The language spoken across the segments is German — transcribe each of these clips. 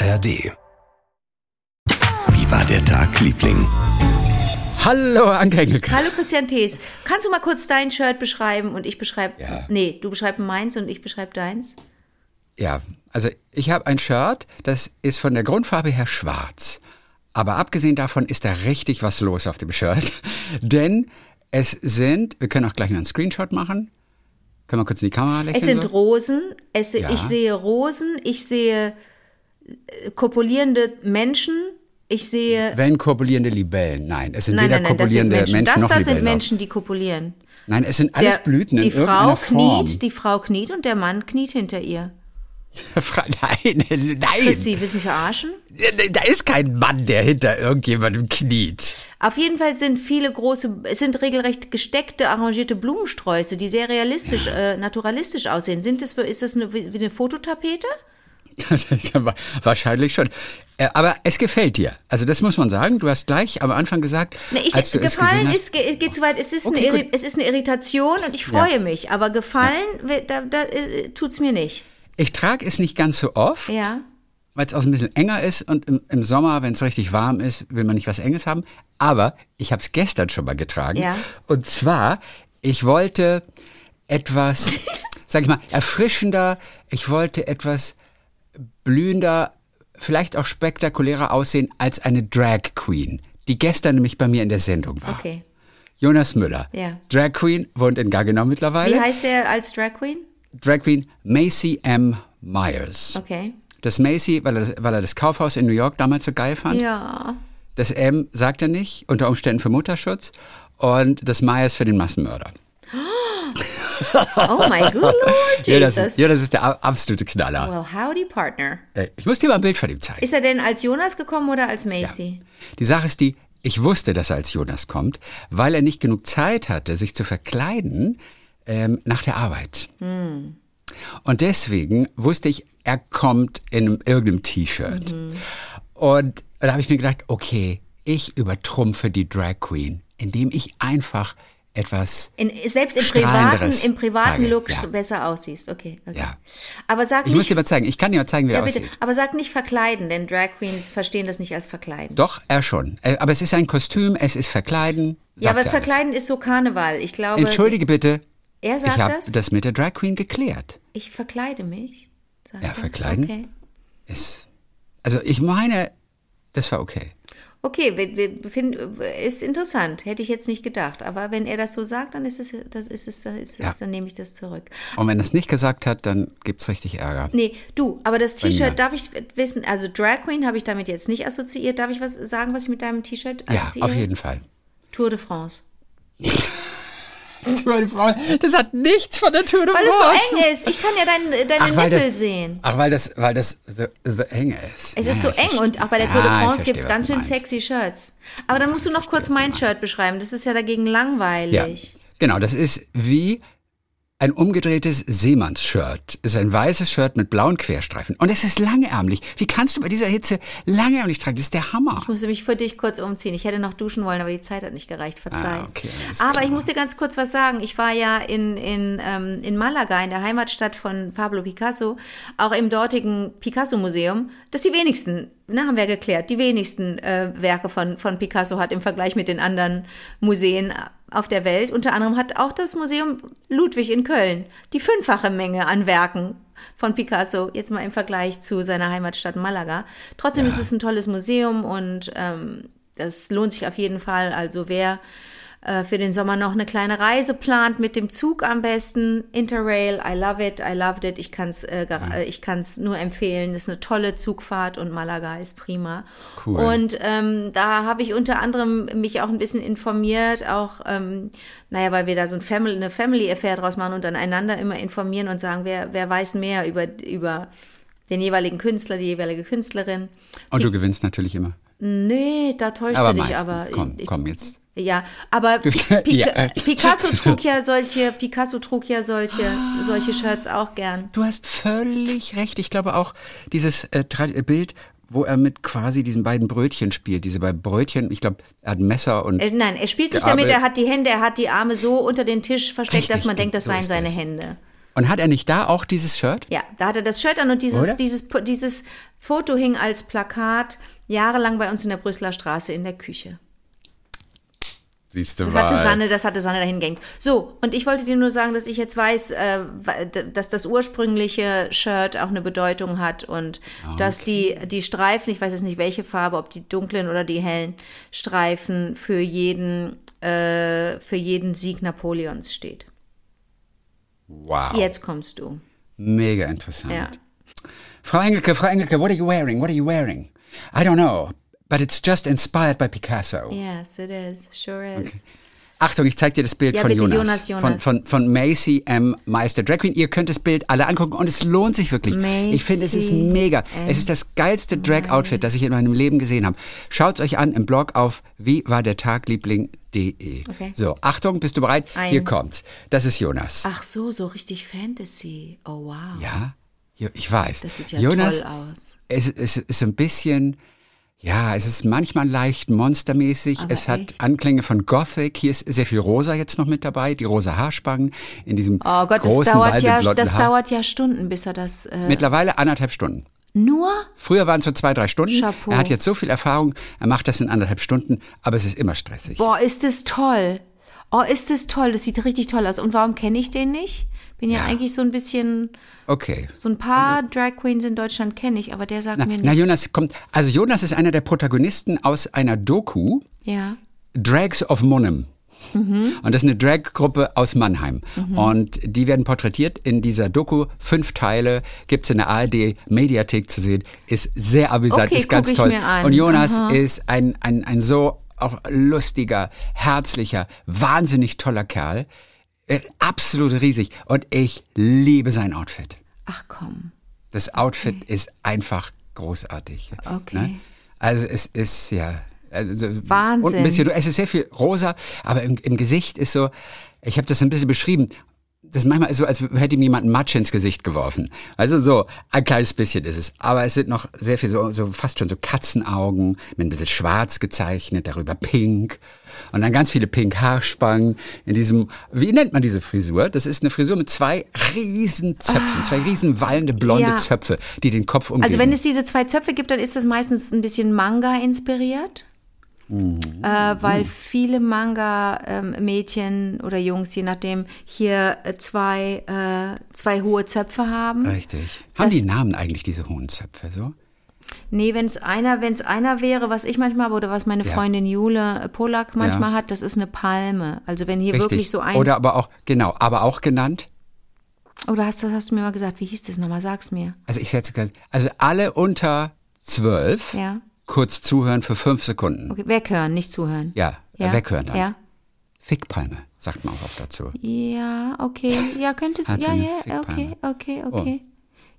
ARD. Wie war der Tag, Liebling? Hallo, Anke Engelke. Hallo Christian Thees. Kannst du mal kurz dein Shirt beschreiben und ich beschreibe. Ja. Nee, du beschreibst meins und ich beschreibe deins. Ja, also ich habe ein Shirt, das ist von der Grundfarbe her schwarz. Aber abgesehen davon ist da richtig was los auf dem Shirt. Denn es sind, wir können auch gleich mal einen Screenshot machen. Können wir kurz in die Kamera lächeln? Es sind so? Rosen. Es, Ja. Ich sehe Rosen. Ich sehe kopulierende Menschen. Ich sehe. Wenn kopulierende Libellen. Nein, es sind Nein, weder nein, nein, das sind kopulierende Menschen. Menschen, Das noch da sind. Menschen, die kopulieren. Nein, es sind alles Der- Blüten in die Frau Form. kniet, die Frau kniet und der Mann kniet hinter ihr. Nein, nein. Chrissy, willst du mich verarschen? Da ist kein Mann, der hinter irgendjemandem kniet. Auf jeden Fall sind viele große, es sind regelrecht gesteckte, arrangierte Blumensträuße, die sehr realistisch, äh, naturalistisch aussehen. Sind das, ist das eine, wie eine Fototapete? Das ist ja wa- wahrscheinlich schon. Äh, Aber es gefällt dir. Also das muss man sagen. Du hast gleich am Anfang gesagt, Ne, ich, als du es gefallen gesehen hast, ist, ge- geht zu weit. Es ist, Okay, eine, es ist eine Irritation und ich freue mich. Aber gefallen, we- da, da äh, tut's mir nicht. ich trage es nicht ganz so oft, Ja. weil es auch ein bisschen enger ist und im, im Sommer, wenn es richtig warm ist, will man nicht was Enges haben. Aber ich habe es gestern schon mal getragen. Ja. Und zwar, ich wollte etwas, sag ich mal, erfrischender, ich wollte etwas blühender, vielleicht auch spektakulärer aussehen als eine Drag Queen, die gestern nämlich bei mir in der Sendung war. Okay. Jonas Müller. Ja. Drag Queen, wohnt in Gaggenau mittlerweile. Wie heißt er als Drag Queen? Drag Queen Macy M. Myers. Okay. Das Macy, weil er, das, weil er das Kaufhaus in New York damals so geil fand. Ja. Das M sagt er nicht, unter Umständen für Mutterschutz. Und das Myers für den Massenmörder. Oh my good Lord Ja, das Jesus. ist, ja, das ist der absolute Knaller. well, howdy, Partner. Äh, Ich muss dir mal ein Bild von ihm zeigen. Ist er denn als Jonas gekommen oder als Macy? Die Sache ist die, ich wusste, dass er als Jonas kommt, weil er nicht genug Zeit hatte, sich zu verkleiden ähm, nach der Arbeit. Und deswegen wusste ich, er kommt in einem, irgendeinem T-Shirt. Und da habe ich mir gedacht, okay, ich übertrumpfe die Drag Queen, indem ich einfach etwas In, selbst im privaten, im privaten trage, Look ja. besser aussiehst. Okay. okay. Ja. Aber sag Ich muss nicht. dir mal zeigen, ich kann dir mal zeigen, wie ja, er bitte. aussieht. Aber sag nicht verkleiden, denn Drag Queens verstehen das nicht als verkleiden. Doch, er schon. Äh, Aber es ist ein Kostüm, es ist Verkleiden. ja, aber er verkleiden ist so Karneval. Ich glaube. alles. Entschuldige bitte, Er ich sagt habe das? das mit der Drag Queen geklärt. Ich verkleide mich. Ja, er. verkleiden? Okay. Ist, also ich meine, das war okay. Okay, befinden, ist interessant. Hätte ich jetzt nicht gedacht. Aber wenn er das so sagt, dann ist es, das ist es, dann ist es, Ja. dann nehme ich das zurück. Und wenn er es nicht gesagt hat, dann gibt's richtig Ärger. Nee, du, aber das. T-Shirt, darf ich wissen, also Drag Queen habe ich damit jetzt nicht assoziiert. Darf ich was sagen, was ich mit deinem T-Shirt Ja, assoziiere? auf jeden Fall. Tour de France. Meine Frau, das hat nichts von der Tour de Weil es so eng ist. Ich kann ja dein, deine Ach, Nippel der- sehen. Ach, weil das, weil das so, so eng ist. Es ist Ja, so ich eng verstehe. und auch bei der Tour de Ja, ich France verstehe, gibt es ganz schön sexy Shirts. Aber dann musst du noch kurz mein. Shirt beschreiben. Das ist ja dagegen Ja, langweilig. genau, das ist wie ein umgedrehtes Seemannsshirt. Ist ein weißes Shirt mit blauen Querstreifen. Und es ist langärmlich. Wie kannst du bei dieser Hitze langärmlich tragen? Das ist der Hammer. Ich musste mich für dich kurz umziehen. Ich hätte noch duschen wollen, aber die Zeit hat nicht gereicht. Verzeih. Ah, okay, aber klar. ich muss dir ganz kurz was sagen. Ich war ja in, in, ähm, in Malaga, in der Heimatstadt von Pablo Picasso, auch im dortigen Picasso-Museum. Das die wenigsten, ne, haben wir geklärt, die wenigsten äh, Werke von, von Picasso hat im Vergleich mit den anderen Museen auf der Welt. Unter anderem hat auch das Museum Ludwig in Köln die fünffache Menge an Werken von Picasso, jetzt mal im Vergleich zu seiner Heimatstadt Malaga. Trotzdem ist es ein tolles Museum und ähm, das lohnt sich auf jeden Fall. Also wer äh, für den Sommer noch eine kleine Reise plant, mit dem Zug am besten, Interrail, I love it, I loved it, ich kann es äh, äh, ich kann's nur empfehlen, das ist eine tolle Zugfahrt und Malaga ist prima. Cool. Und ähm, da habe ich unter anderem mich auch ein bisschen informiert, auch, ähm, naja, weil wir da so ein Family, eine Family Affair draus machen und dann einander immer informieren und sagen, wer, wer weiß mehr über, über den jeweiligen Künstler, die jeweilige Künstlerin. Und du gewinnst natürlich immer. Nee, da täuscht Aber du dich meistens. aber. Komm, Ich- komm jetzt. Ja, aber Pica Ja. Picasso trug ja solche, Picasso trug ja solche, solche Shirts auch gern. Du hast völlig recht. Ich glaube auch dieses äh, Tra- Bild, wo er mit quasi diesen beiden Brötchen spielt. Diese beiden Brötchen, ich glaube, er hat ein Messer und Äh, nein, er spielt nicht damit, er hat die Hände, er hat die Arme so unter den Tisch versteckt, Richtig, dass man denkt, das seien seine das. Hände. Und hat er nicht da auch dieses Shirt? Ja, da hat er das Shirt an und dieses, dieses, dieses Foto hing als Plakat jahrelang bei uns in der Brüsseler Straße in der Küche. Siehst du Das mal. hatte Sanne, das hatte Sanne dahin gehängt. So, und ich wollte dir nur sagen, dass ich jetzt weiß, äh, dass das ursprüngliche Shirt auch eine Bedeutung hat und dass die, die Streifen, ich weiß jetzt nicht welche Farbe, ob die dunklen oder die hellen Streifen für jeden, äh, für jeden Sieg Napoleons steht. Wow. Jetzt kommst du. Mega interessant. Ja. Frau Engelke, Frau Engelke, what are you wearing? What are you wearing? I don't know, but it's just inspired by Picasso. Yes, it is. Sure is. Achtung, ich zeig dir das Bild Ja, von bitte, Jonas. Jonas, Von, Jonas. von, von Macy M. Meister Drag Queen. Ihr könnt das Bild alle angucken und es lohnt sich wirklich. ich finde, es ist Macy mega. M. Es ist das geilste Drag-Outfit, das ich in meinem Leben gesehen habe. Schaut euch an im Blog auf wie war der Tagliebling.de. Okay. So, Achtung, bist du bereit? Ein- Hier kommt's. Das ist Jonas. Ach so, so richtig Fantasy. Oh wow. Ja, Jo- ich weiß. Das sieht ja Jonas, toll aus. Es, es ist so ein bisschen, ja, es ist manchmal leicht monstermäßig. Aber es hat echt? Anklänge von Gothic. Hier ist sehr viel Rosa jetzt noch mit dabei, die rosa Haarspangen in diesem Oh Gott, das großen dauert, ja, das Haar. dauert ja Stunden, bis er das. Äh, Mittlerweile anderthalb Stunden. nur? Früher waren es so zwei, drei Stunden. Chapeau. Er hat jetzt so viel Erfahrung, er macht das in anderthalb Stunden, aber es ist immer stressig. Boah, ist das toll. Oh, ist das toll. Das sieht richtig toll aus. Und warum kenne ich den nicht? Bin ja, Ja. eigentlich so ein bisschen, Okay. so ein paar Drag Queens in Deutschland kenne ich, aber der sagt Na, mir na, nichts. Jonas kommt, also Jonas ist einer der Protagonisten aus einer Doku, Ja. Drags of Monum. Mhm. Und das ist eine Drag-Gruppe aus Mannheim. Und die werden porträtiert in dieser Doku. Fünf Teile gibt's in der ARD-Mediathek zu sehen. Ist sehr amüsant, Okay, ist ganz toll. Und Jonas Aha. ist ein, ein, ein so auch lustiger, herzlicher, wahnsinnig toller Kerl. Äh, Absolut riesig. Und ich liebe sein Outfit. Ach komm. Das Outfit ist einfach großartig. Okay. Ne? Also es ist ja also, Wahnsinn. Und ein bisschen, es ist sehr viel rosa, aber im, im Gesicht ist so. Ich habe das ein bisschen beschrieben. Das ist manchmal so, als hätte ihm jemand Matsch ins Gesicht geworfen. Also so, ein kleines bisschen ist es. Aber es sind noch sehr viel so, so fast schon so Katzenaugen mit ein bisschen schwarz gezeichnet, darüber pink. Und dann ganz viele pink Haarspangen in diesem, wie nennt man diese Frisur? Das ist eine Frisur mit zwei riesen Zöpfen, zwei riesen wallende blonde Ah. Ja. Zöpfe, die den Kopf umgeben. Also wenn es diese zwei Zöpfe gibt, dann ist das meistens ein bisschen Manga inspiriert. Mhm. Äh, weil viele Manga-Mädchen oder Jungs, je nachdem, hier äh, zwei, äh, zwei hohe Zöpfe haben. Richtig. Haben Das- die Namen eigentlich diese hohen Zöpfe so? Nee, wenn es einer, wenn es einer wäre, was ich manchmal habe oder was meine Ja. Freundin Jule äh, Polak manchmal Ja. hat, das ist eine Palme. Also wenn hier Richtig. wirklich so ein Oder aber auch, genau, aber auch genannt. oder hast du hast du mir mal gesagt, wie hieß das nochmal? Sag's mir. Also ich setze also alle unter zwölf Ja. Kurz zuhören für fünf Sekunden. Okay, weghören, nicht zuhören. Ja, Ja. weghören dann. Ja. Fickpalme, sagt man auch oft dazu. Ja, okay. Ja, könnte es. Hat Ja, so eine ja, okay, Fickpalme. okay, okay.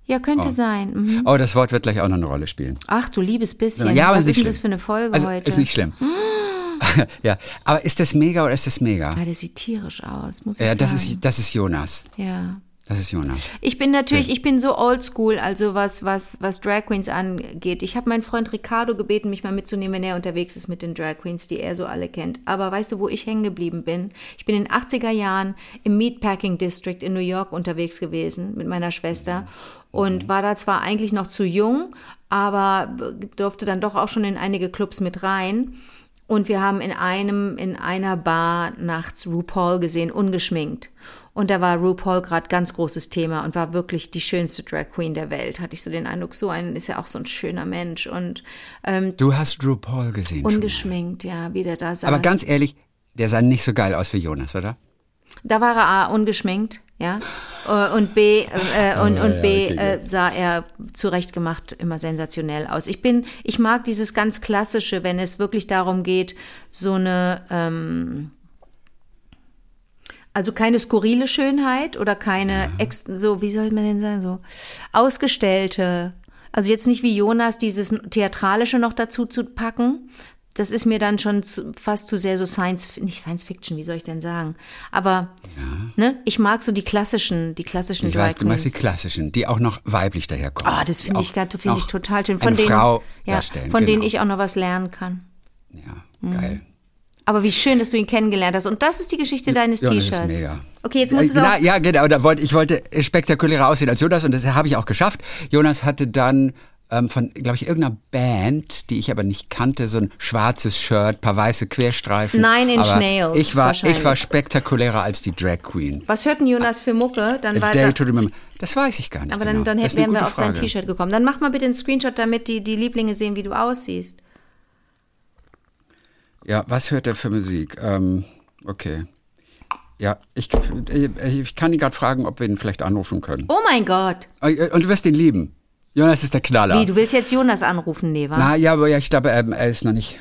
Ja, könnte sein. Mhm. Oh, das Wort wird gleich auch noch eine Rolle spielen. Ach, du liebes bisschen. Ja, aber Was ist ist das für eine Folge Also heute? ist nicht schlimm. ja, aber ist das mega oder ist das mega? ja, das sieht tierisch aus, muss ich Ja, sagen. das ist das ist Jonas. Ja. Das ist Jonas. Ich bin natürlich, ich bin so oldschool, also was, was, was Drag Queens angeht. Ich habe meinen Freund Ricardo gebeten, mich mal mitzunehmen, wenn er unterwegs ist mit den Drag Queens, die er so alle kennt. Aber weißt du, wo ich hängen geblieben bin? Ich bin in den 80er Jahren im Meatpacking District in New York unterwegs gewesen mit meiner Schwester und war da zwar eigentlich noch zu jung, aber durfte dann doch auch schon in einige Clubs mit rein. Und wir haben in einem, in einer Bar nachts RuPaul gesehen, ungeschminkt. Und da war RuPaul gerade ganz großes Thema und war wirklich die schönste Drag Queen der Welt. Hatte ich so den Eindruck, so ein ist ja auch so ein schöner Mensch und ähm, Du hast Drew Paul gesehen. ungeschminkt, ja, wie der da saß. Aber ganz ehrlich, der sah nicht so geil aus wie Jonas, oder? Da war er A, ungeschminkt, ja. Äh, Und B, äh, und, Ah, und ja, B okay, äh, sah er zurechtgemacht immer sensationell aus. Ich bin, ich mag dieses ganz klassische, wenn es wirklich darum geht, so eine, ähm, also keine skurrile Schönheit oder keine, ex, so, wie soll man denn sagen, so ausgestellte, also jetzt nicht wie Jonas dieses Theatralische noch dazu zu packen. Das ist mir dann schon zu, fast zu sehr so Science, nicht Science Fiction, wie soll ich denn sagen? Aber ne, ich mag so die klassischen, die klassischen Ich Drag weiß, du magst die klassischen, die auch noch weiblich daherkommen. Ah, das finde ich, finde ich total schön. Von denen, ja, von denen genau. ich auch noch was lernen kann. Ja, geil. Aber wie schön, dass du ihn kennengelernt hast. Und das ist die Geschichte deines Ja, T-Shirts. Okay, jetzt muss es auch. ja, genau, da wollte, ich wollte spektakulärer aussehen als Jonas und das habe ich auch geschafft. Jonas hatte dann ähm, von, glaube ich, irgendeiner Band, die ich aber nicht kannte, so ein schwarzes Shirt, paar weiße Querstreifen. Inch aber Nails Ich war, ich war spektakulärer als die Drag Queen. Was hört denn Jonas für Mucke? Dann war da, to Remember. Das weiß ich gar nicht aber genau. dann, dann Das ist eine wären wir auf sein Frage. T-Shirt gekommen. Dann mach mal bitte einen Screenshot, damit die, die Lieblinge sehen, wie du aussiehst. Ja, was hört er für Musik? Ähm, okay. Ja, ich, ich kann ihn gerade fragen, ob wir ihn vielleicht anrufen können. Oh mein Gott. Und du wirst ihn lieben. Jonas ist der Knaller. Wie, du willst jetzt Jonas anrufen, nee, wa? Na ja, aber ja, ich glaube, ähm, er ist noch nicht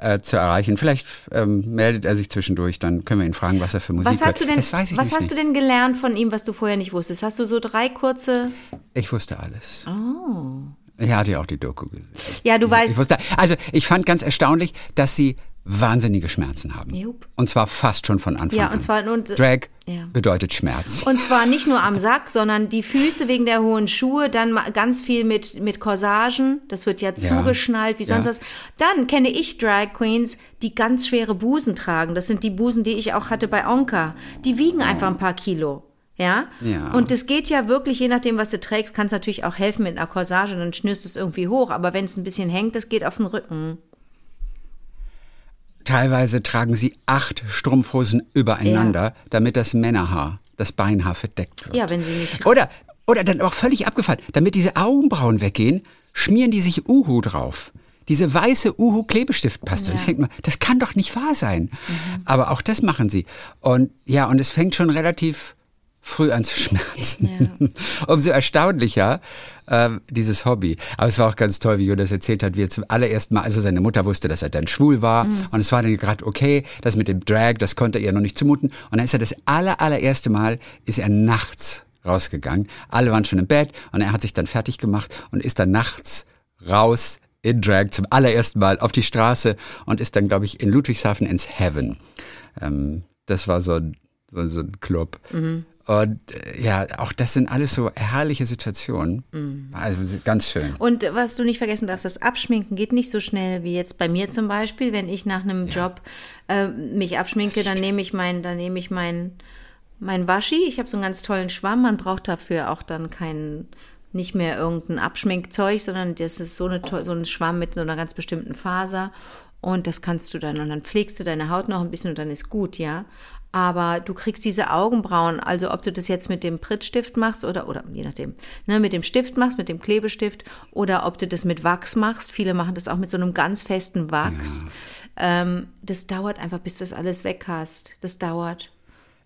äh, zu erreichen. Vielleicht ähm, meldet er sich zwischendurch, dann können wir ihn fragen, was er für Musik Was hast du hört. denn, das weiß ich was nicht. hast du denn gelernt von ihm, was du vorher nicht wusstest? Hast du so drei kurze. Ich wusste alles. Oh. Ich hatte ja auch die Doku gesehen. Ja, du Ich weißt. wusste, also ich fand ganz erstaunlich, dass sie wahnsinnige Schmerzen haben. Jupp. Und zwar fast schon von Anfang Ja, an. und zwar und, Drag Ja. bedeutet Schmerz. und zwar nicht nur am Sack, sondern die Füße wegen der hohen Schuhe, dann ganz viel mit, mit Corsagen, das wird ja zugeschnallt, wie sonst Ja. was. Dann kenne ich Drag Queens, die ganz schwere Busen tragen. Das sind die Busen, die ich auch hatte bei Onka. Die wiegen einfach ein paar Kilo. Ja? Ja. Und es geht ja wirklich, je nachdem, was du trägst, kann es natürlich auch helfen mit einer Corsage, dann schnürst du es irgendwie hoch. Aber wenn es ein bisschen hängt, das geht auf den Rücken. Teilweise tragen sie acht Strumpfhosen übereinander, damit das Männerhaar, das Beinhaar verdeckt wird. Ja, wenn sie nicht. Oder, oder dann auch völlig abgefallen. Damit diese Augenbrauen weggehen, schmieren die sich Uhu drauf. Diese weiße Uhu-Klebestiftpaste. Und ich denke mal, das kann doch nicht wahr sein. Aber auch das machen sie. Und ja, und es fängt schon relativ früh an zu schmerzen. Umso erstaunlicher äh, dieses Hobby. Aber es war auch ganz toll, wie Jonas erzählt hat, wie er zum allerersten Mal, also seine Mutter wusste, dass er dann schwul war und es war dann gerade okay, das mit dem Drag, das konnte er ihr noch nicht zumuten. Und dann ist er das aller, allererste Mal, ist er nachts rausgegangen. Alle waren schon im Bett und er hat sich dann fertig gemacht und ist dann nachts raus in Drag zum allerersten Mal auf die Straße und ist dann, glaube ich, in Ludwigshafen ins Heaven. Ähm, das war so ein, so, so ein Club. Und äh, ja, auch das sind alles so herrliche Situationen. Also ganz schön. Und was du nicht vergessen darfst, das Abschminken geht nicht so schnell wie jetzt bei mir zum Beispiel. Wenn ich nach einem Job äh, mich abschminke, dann nehme ich mein, dann nehme ich mein, mein Waschi. Ich habe so einen ganz tollen Schwamm. Man braucht dafür auch dann keinen, nicht mehr irgendein Abschminkzeug, sondern das ist so, eine, so ein Schwamm mit so einer ganz bestimmten Faser. Und das kannst du dann, und dann pflegst du deine Haut noch ein bisschen und dann ist gut, ja. Aber du kriegst diese Augenbrauen, also ob du das jetzt mit dem Prittstift machst oder, oder je nachdem, ne, mit dem Stift machst, mit dem Klebestift oder ob du das mit Wachs machst. Viele machen das auch mit so einem ganz festen Wachs. Ähm, das dauert einfach, bis du das alles weg hast. Das dauert.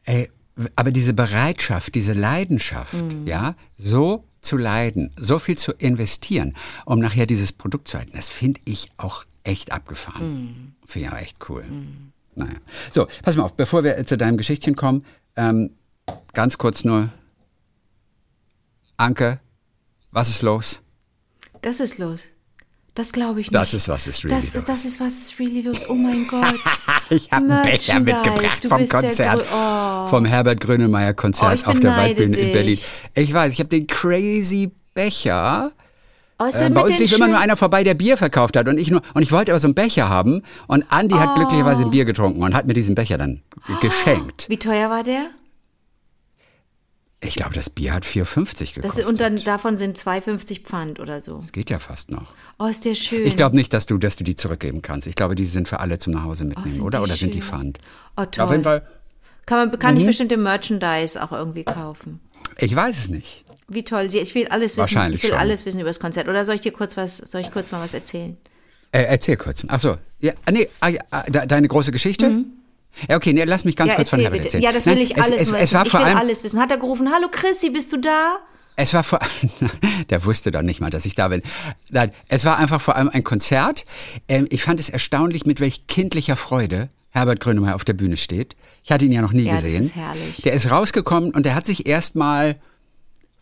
Ey, aber diese Bereitschaft, diese Leidenschaft, ja, so zu leiden, so viel zu investieren, um nachher dieses Produkt zu halten, das finde ich auch echt abgefahren. Finde ich auch echt cool. Naja. So, pass mal auf, bevor wir zu deinem Geschichtchen kommen, ähm, ganz kurz nur. Anke, was ist los? Das ist los. Das glaube ich nicht. Das ist was ist really das, los. das ist was ist really los. Oh mein Gott. Ich habe einen Becher mitgebracht du vom Konzert. Oh. Vom Herbert Grönemeyer Oh, Konzert ich auf der Waldbühne in dich. Berlin. Ich weiß, ich habe den crazy Becher. Oh, ist Äh, bei uns lief immer nur einer vorbei, der Bier verkauft hat und ich nur und ich wollte aber so einen Becher haben und Andi Oh. hat glücklicherweise ein Bier getrunken und hat mir diesen Becher dann geschenkt. Wie teuer war der? Ich glaube, das Bier hat 4,50 Das, gekostet. und dann davon sind 2,50 Pfand oder so. das geht ja fast noch. Oh, ist der schön. Ich glaube nicht, dass du, dass du die zurückgeben kannst. Ich glaube, die sind für alle zum Nachhause mitnehmen, Oh, oder? Oder sind die schön. Pfand? Oh, toll. Auf jeden Fall, Mhm. Kann, man, kann ich bestimmte Merchandise auch irgendwie kaufen? ich weiß es nicht. Wie toll. Sie- Ich will alles wissen. Wahrscheinlich ich will schon. alles wissen über das Konzert. Oder soll ich dir kurz was, soll ich kurz mal was erzählen? Äh, erzähl kurz. Ach so. Ja, ah, nee, ah, ja, ah, de, deine große Geschichte? Ja, okay, nee, lass mich ganz Mhm. ja, kurz von Herbert erzählen. Ja, das Nein, will ich es, alles es, wissen. es war ich vor will allem, alles wissen. Hat er gerufen, hallo Chrissy, bist du da? Es war vor der wusste doch nicht mal, dass ich da bin. Nein, es war einfach vor allem ein Konzert. Ähm, ich fand es erstaunlich, mit welch kindlicher Freude Herbert Grönemeyer auf der Bühne steht. Ich hatte ihn ja noch nie Ja, das gesehen. ist herrlich. Der ist rausgekommen und der hat sich erstmal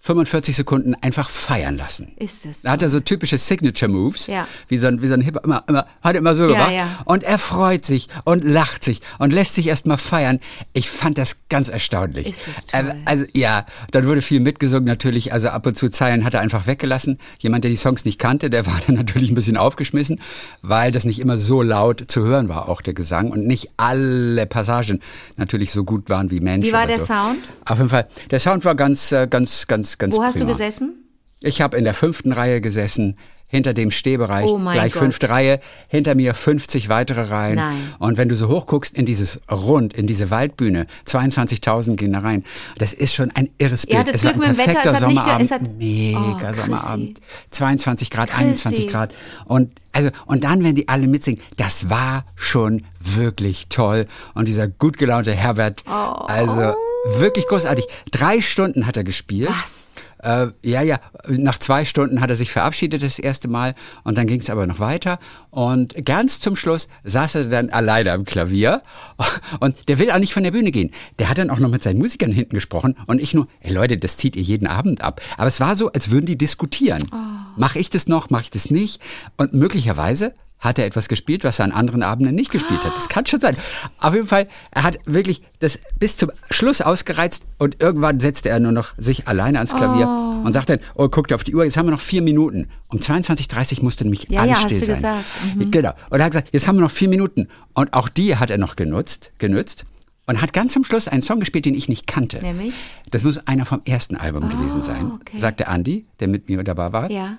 45 Sekunden einfach feiern lassen. Ist es Da hat er so typische Signature Moves, Ja. wie so ein, wie so ein Hip, immer, immer, hat er immer so Ja, gemacht. ja. Und er freut sich und lacht sich und lässt sich erstmal feiern. Ich fand das ganz erstaunlich. Ist das toll. Äh, Also ja, dann wurde viel mitgesungen natürlich. Also ab und zu Zeilen hat er einfach weggelassen. Jemand, der die Songs nicht kannte, der war dann natürlich ein bisschen aufgeschmissen, weil das nicht immer so laut zu hören war, auch der Gesang. Und nicht alle Passagen natürlich so gut waren wie Mensch. Wie war der so. Sound? Auf jeden Fall. Der Sound war ganz, äh, ganz, ganz, ganz Wo hast du prima. gesessen? Ich habe in der fünften Reihe gesessen, hinter dem Stehbereich, Oh gleich Gott. fünfte Reihe, hinter mir 50 weitere Reihen. Nein. Und wenn du so hoch guckst in dieses Rund, in diese Waldbühne, 22.000 gehen da rein. Das ist schon ein irres Bild. es war Glück ein dem Wetter, perfekter ge- Sommerabend. es hat- Mega Oh. Sommerabend. 22 Grad, Chrissy. 21 Grad. Und also, und dann, wenn die alle mitsingen, das war schon wirklich toll. Und dieser gut gelaunte Herbert, Oh. also wirklich großartig. Drei Stunden hat er gespielt. Was? Äh, ja, ja. Nach zwei Stunden hat er sich verabschiedet das erste Mal und dann ging es aber noch weiter. Und ganz zum Schluss saß er dann alleine am Klavier und der will auch nicht von der Bühne gehen. Der hat dann auch noch mit seinen Musikern hinten gesprochen und ich nur, ey Leute, das zieht ihr jeden Abend ab. Aber es war so, als würden die diskutieren. Mache ich das noch, mache ich das nicht? Und möglicherweise hat er etwas gespielt, was er an anderen Abenden nicht gespielt hat. Das kann schon sein. Auf jeden Fall, er hat wirklich das bis zum Schluss ausgereizt und irgendwann setzte er nur noch sich alleine ans Klavier und sagt dann, oh, guckt auf die Uhr, jetzt haben wir noch vier Minuten. Um 22.30 Uhr musste nämlich Ja, alles ja, hast still du sein. gesagt. Mhm. Genau. Und er hat gesagt, jetzt haben wir noch vier Minuten. Und auch die hat er noch genutzt, genützt. Und hat ganz zum Schluss einen Song gespielt, den ich nicht kannte. Nämlich? Das muss einer vom ersten Album gewesen sein, okay. sagte Andy, der mit mir dabei war. Ja.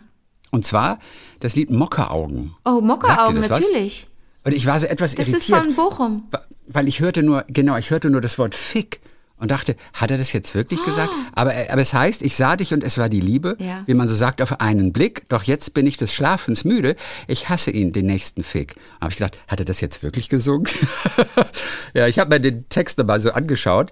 Und zwar das Lied Mockeraugen. Oh, Mockeraugen, das was? natürlich. Und ich war so etwas Das ist irritiert. von Bochum. Weil ich hörte nur, genau, ich hörte nur das Wort Fick und dachte, hat er das jetzt wirklich gesagt? Aber, äh, aber es heißt, ich sah dich und es war die Liebe, Ah. Ja. wie man so sagt, auf einen Blick. Doch jetzt bin ich des Schlafens müde. Ich hasse ihn, den nächsten Fick. Habe ich gesagt, hat er das jetzt wirklich gesungen? ja, ich habe mir den Text dabei so angeschaut.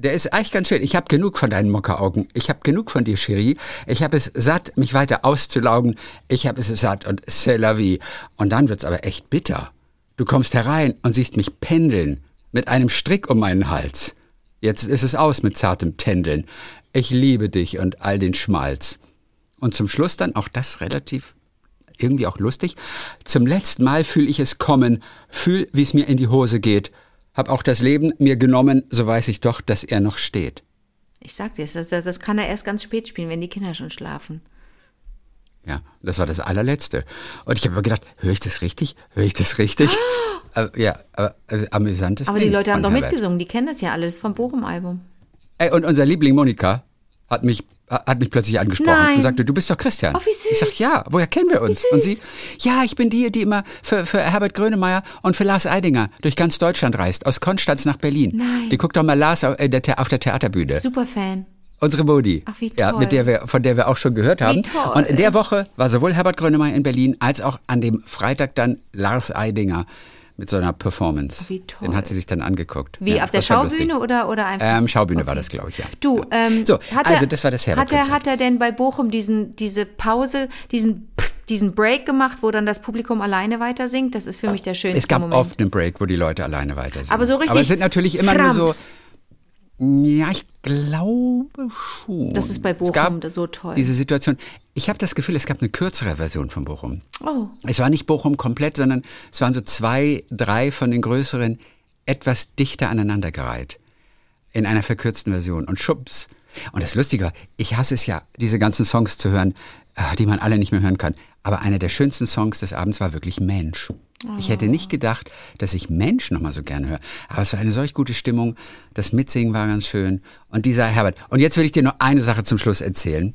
Der ist eigentlich ganz schön. Ich habe genug von deinen Mockeraugen. Ich habe genug von dir, Cherie. Ich habe es satt, mich weiter auszulaugen. Ich habe es satt und c'est la vie. Und dann wird's aber echt bitter. Du kommst herein und siehst mich pendeln mit einem Strick um meinen Hals. Jetzt ist es aus mit zartem Tändeln. Ich liebe dich und all den Schmalz. Und zum Schluss dann auch das relativ irgendwie auch lustig. Zum letzten Mal fühl ich es kommen, fühl, wie es mir in die Hose geht. Hab auch das Leben mir genommen, so weiß ich doch, dass er noch steht. Ich sag dir, das, das, das kann er erst ganz spät spielen, wenn die Kinder schon schlafen. Ja, das war das allerletzte. Und ich habe mir gedacht, höre ich das richtig? Höre ich das richtig? Äh, ja, aber äh, amüsantes Aber Ding die Leute haben doch Herbert. mitgesungen, die kennen das ja alles vom Bochum-Album. Ey, und unser Liebling Monika hat mich hat mich plötzlich angesprochen Nein. und sagte, du bist doch Christian. Oh, wie süß. Ich sag, ja, woher kennen wir uns? Und sie, ja, ich bin die, die immer für, für Herbert Grönemeyer und für Lars Eidinger durch ganz Deutschland reist, aus Konstanz nach Berlin. Nein. Die guckt doch mal Lars auf, äh, der, auf der Theaterbühne. Superfan. Unsere Modi. Ach, wie Ja, toll. mit der wir, von der wir auch schon gehört haben. toll. Und in der Woche war sowohl Herbert Grönemeyer in Berlin als auch an dem Freitag dann Lars Eidinger mit so einer Performance. Wie toll. Den hat sie sich dann angeguckt. Wie, Ja, auf der. Schaubühne oder, oder einfach? Ähm, Schaubühne war das, glaube ich, ja. Du, ähm, So, also er, das war das hat er, hat er denn bei Bochum diesen, diese Pause, diesen, diesen Break gemacht, wo dann das Publikum alleine weiter singt? Das ist für mich der schönste Es gab Moment. oft einen Break, wo die Leute alleine weiter sind. Aber so richtig Aber es sind natürlich immer nur so. Frams. Ja, ich glaube schon. Das ist bei Es gab Bochum so toll. Diese Situation. Ich habe das Gefühl, es gab eine kürzere Version von Bochum. Oh, Es war nicht Bochum komplett, sondern es waren so zwei, drei von den größeren etwas dichter aneinandergereiht. In einer verkürzten Version. Und schubs. Und das Lustige war, ich hasse es ja, diese ganzen Songs zu hören, äh, die man alle nicht mehr hören kann. Aber einer der schönsten Songs des Abends war wirklich Mensch. Ich hätte nicht gedacht, dass ich Mensch nochmal so gerne höre. Aber es war eine solch gute Stimmung. Das Mitsingen war ganz schön. Und dieser Herbert. Und jetzt will ich dir noch eine Sache zum Schluss erzählen.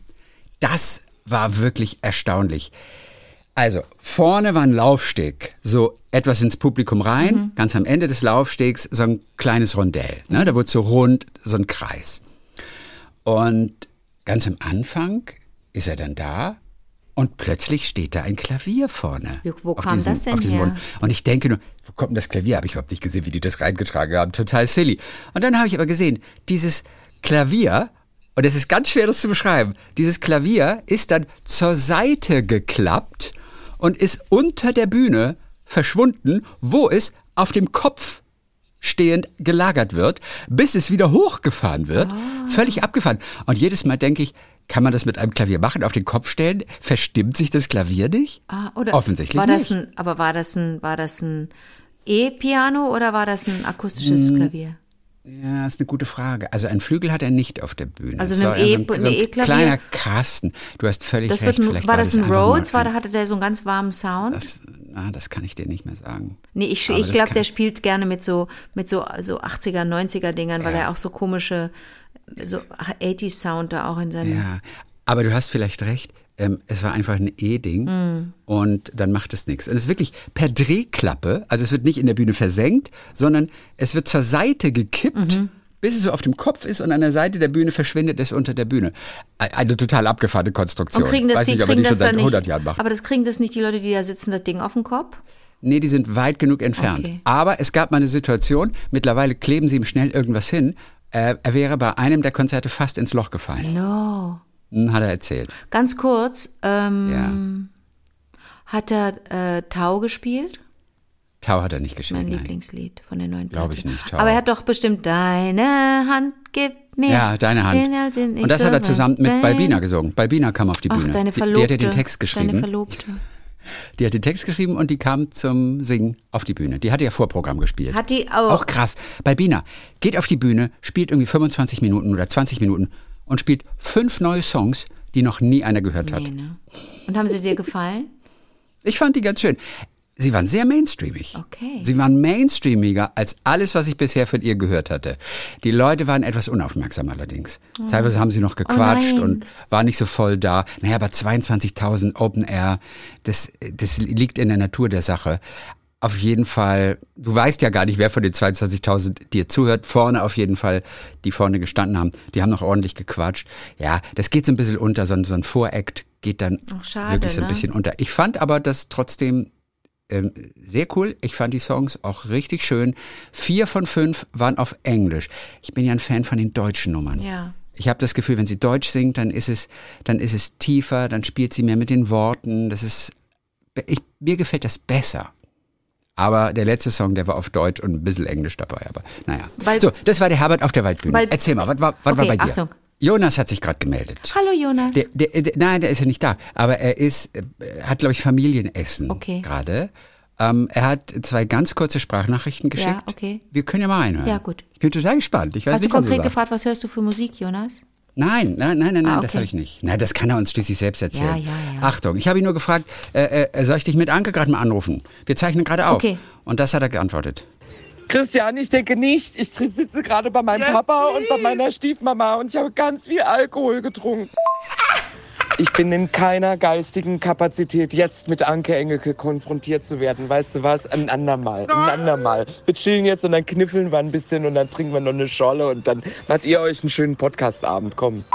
Das war wirklich erstaunlich. Also, vorne war ein Laufsteg, so etwas ins Publikum rein, ganz am Ende des Laufstegs so ein kleines Rondell. Ne? Da wurde so rund, so ein Kreis. Und ganz am Anfang ist er dann da und plötzlich steht da ein Klavier vorne. Wo kam diesem, das denn her? Rund- Und ich denke nur, wo kommt denn das Klavier? Habe ich überhaupt nicht gesehen, wie die das reingetragen haben. Total silly. Und dann habe ich aber gesehen, dieses Klavier, und es ist ganz schwer, das zu beschreiben, dieses Klavier ist dann zur Seite geklappt und ist unter der Bühne verschwunden, wo es auf dem Kopf stehend gelagert wird, bis es wieder hochgefahren wird, völlig abgefahren. Und jedes Mal denke ich, Kann man das mit einem Klavier machen? Auf den Kopf stellen? Verstimmt sich das Klavier nicht? Ah, oder Offensichtlich war das nicht. Ein, aber war das ein, war das ein E-Piano oder war das ein akustisches Hm. Klavier? Ja, ist eine gute Frage. Also ein Flügel hat er nicht auf der Bühne. Also war eher E- so ein, so ein E-Klavier? kleiner Kasten. Du hast völlig Das recht. ein, Vielleicht war das ein Rhodes? War, hatte der so einen ganz warmen Sound? das, ah, das kann ich dir nicht mehr sagen. nee, ich, aber ich das glaube, der spielt gerne mit so, mit so, so 80er, 90er Dingern, weil er auch so komische, so 80s Sound da auch in seinem. Ja, aber du hast vielleicht recht. Ähm, es war einfach ein E-Ding Mm. und dann macht es nichts. Und es ist wirklich per Drehklappe, also es wird nicht in der Bühne versenkt, sondern es wird zur Seite gekippt, Mhm. bis es so auf dem Kopf ist und an der Seite der Bühne verschwindet es unter der Bühne. Eine total abgefahrene Konstruktion. Und kriegen das Weiß die, nicht, kriegen die das seit nicht. 100 Jahren macht. Aber das kriegen das nicht die Leute, die da sitzen, das Ding auf dem Kopf? Nee, die sind weit genug entfernt. Okay. Aber es gab mal eine Situation, mittlerweile kleben sie ihm schnell irgendwas hin. Äh, er wäre bei einem der Konzerte fast ins Loch gefallen. No. Hm, Hat er erzählt. Ganz kurz, ähm, Ja. hat er äh, Tau gespielt? Tau hat er nicht Mein geschrieben. nein. Lieblingslied von der neuen Platte. ich nicht, Tau. Aber er hat doch bestimmt Deine Hand gibt mir. Ja, deine Hand. Und das hat er zusammen mit. Balbina gesungen. Balbina kam auf die Ach, Bühne. deine die, Verlobte. die hat ja den Text Deine geschrieben. Verlobte. Die hat den Text geschrieben und die kam zum Singen auf die Bühne. Die hatte ja Vorprogramm gespielt. Hat die auch. Auch krass. Balbina geht auf die Bühne, spielt irgendwie 25 Minuten oder 20 Minuten und spielt fünf neue Songs, die noch nie einer gehört hat. Nee, ne? Und haben sie dir gefallen? Ich fand die ganz schön. Sie waren sehr mainstreamig. Okay. Sie waren mainstreamiger als alles, was ich bisher von ihr gehört hatte. Die Leute waren etwas unaufmerksam allerdings. Teilweise haben sie noch gequatscht Oh und waren nicht so voll da. Naja, aber 22.000 Open Air, das, das liegt in der Natur der Sache. Auf jeden Fall, du weißt ja gar nicht, wer von den 22.000 dir zuhört. Vorne auf jeden Fall, die vorne gestanden haben, die haben noch ordentlich gequatscht. Ja, das geht so ein bisschen unter, so ein, so ein Voract geht dann Ach, schade, wirklich so ein ne? bisschen unter. Ich fand aber das trotzdem ähm, sehr cool. Ich fand die Songs auch richtig schön. Vier von fünf waren auf Englisch. Ich bin ja ein Fan von den deutschen Nummern. Ja. Ich habe das Gefühl, wenn sie Deutsch singt, dann ist es, dann ist es tiefer, dann spielt sie mehr mit den Worten. Das ist, ich, mir gefällt das besser. Aber der letzte Song, der war auf Deutsch und ein bisschen Englisch dabei. Aber naja. Weil- so, das war der Herbert auf der Waldbühne. Weil- Erzähl mal, was war, was war Okay, bei dir? Achtung. Jonas hat sich gerade gemeldet. Hallo Jonas. Der, der, der, nein, der ist ja nicht da. Aber er ist, äh, hat, glaube ich, Familienessen Okay. gerade. Ähm, er hat zwei ganz kurze Sprachnachrichten geschickt. okay. Wir können ja mal reinhören. Ja, gut. Ich bin total gespannt. Ich weiß Hast du nicht, was er konkret sagt. gefragt, was hörst du für Musik, Jonas? Nein, nein, nein, nein, Ah, das okay. habe ich nicht. Nein, das kann er uns schließlich selbst erzählen. Ja, ja, ja. Achtung, ich habe ihn nur gefragt, äh, äh, soll ich dich mit Anke gerade mal anrufen? Wir zeichnen gerade auf. Okay. Und das hat er geantwortet. Christian, ich denke nicht. Ich sitze gerade bei meinem Papa und bei meiner Stiefmama und ich habe ganz viel Alkohol getrunken. Ich bin in keiner geistigen Kapazität, jetzt mit Anke Engelke konfrontiert zu werden. Weißt du was? Ein andermal. Ein andermal. Wir chillen jetzt und dann kniffeln wir ein bisschen und dann trinken wir noch eine Scholle und dann macht ihr euch einen schönen Podcastabend. Komm.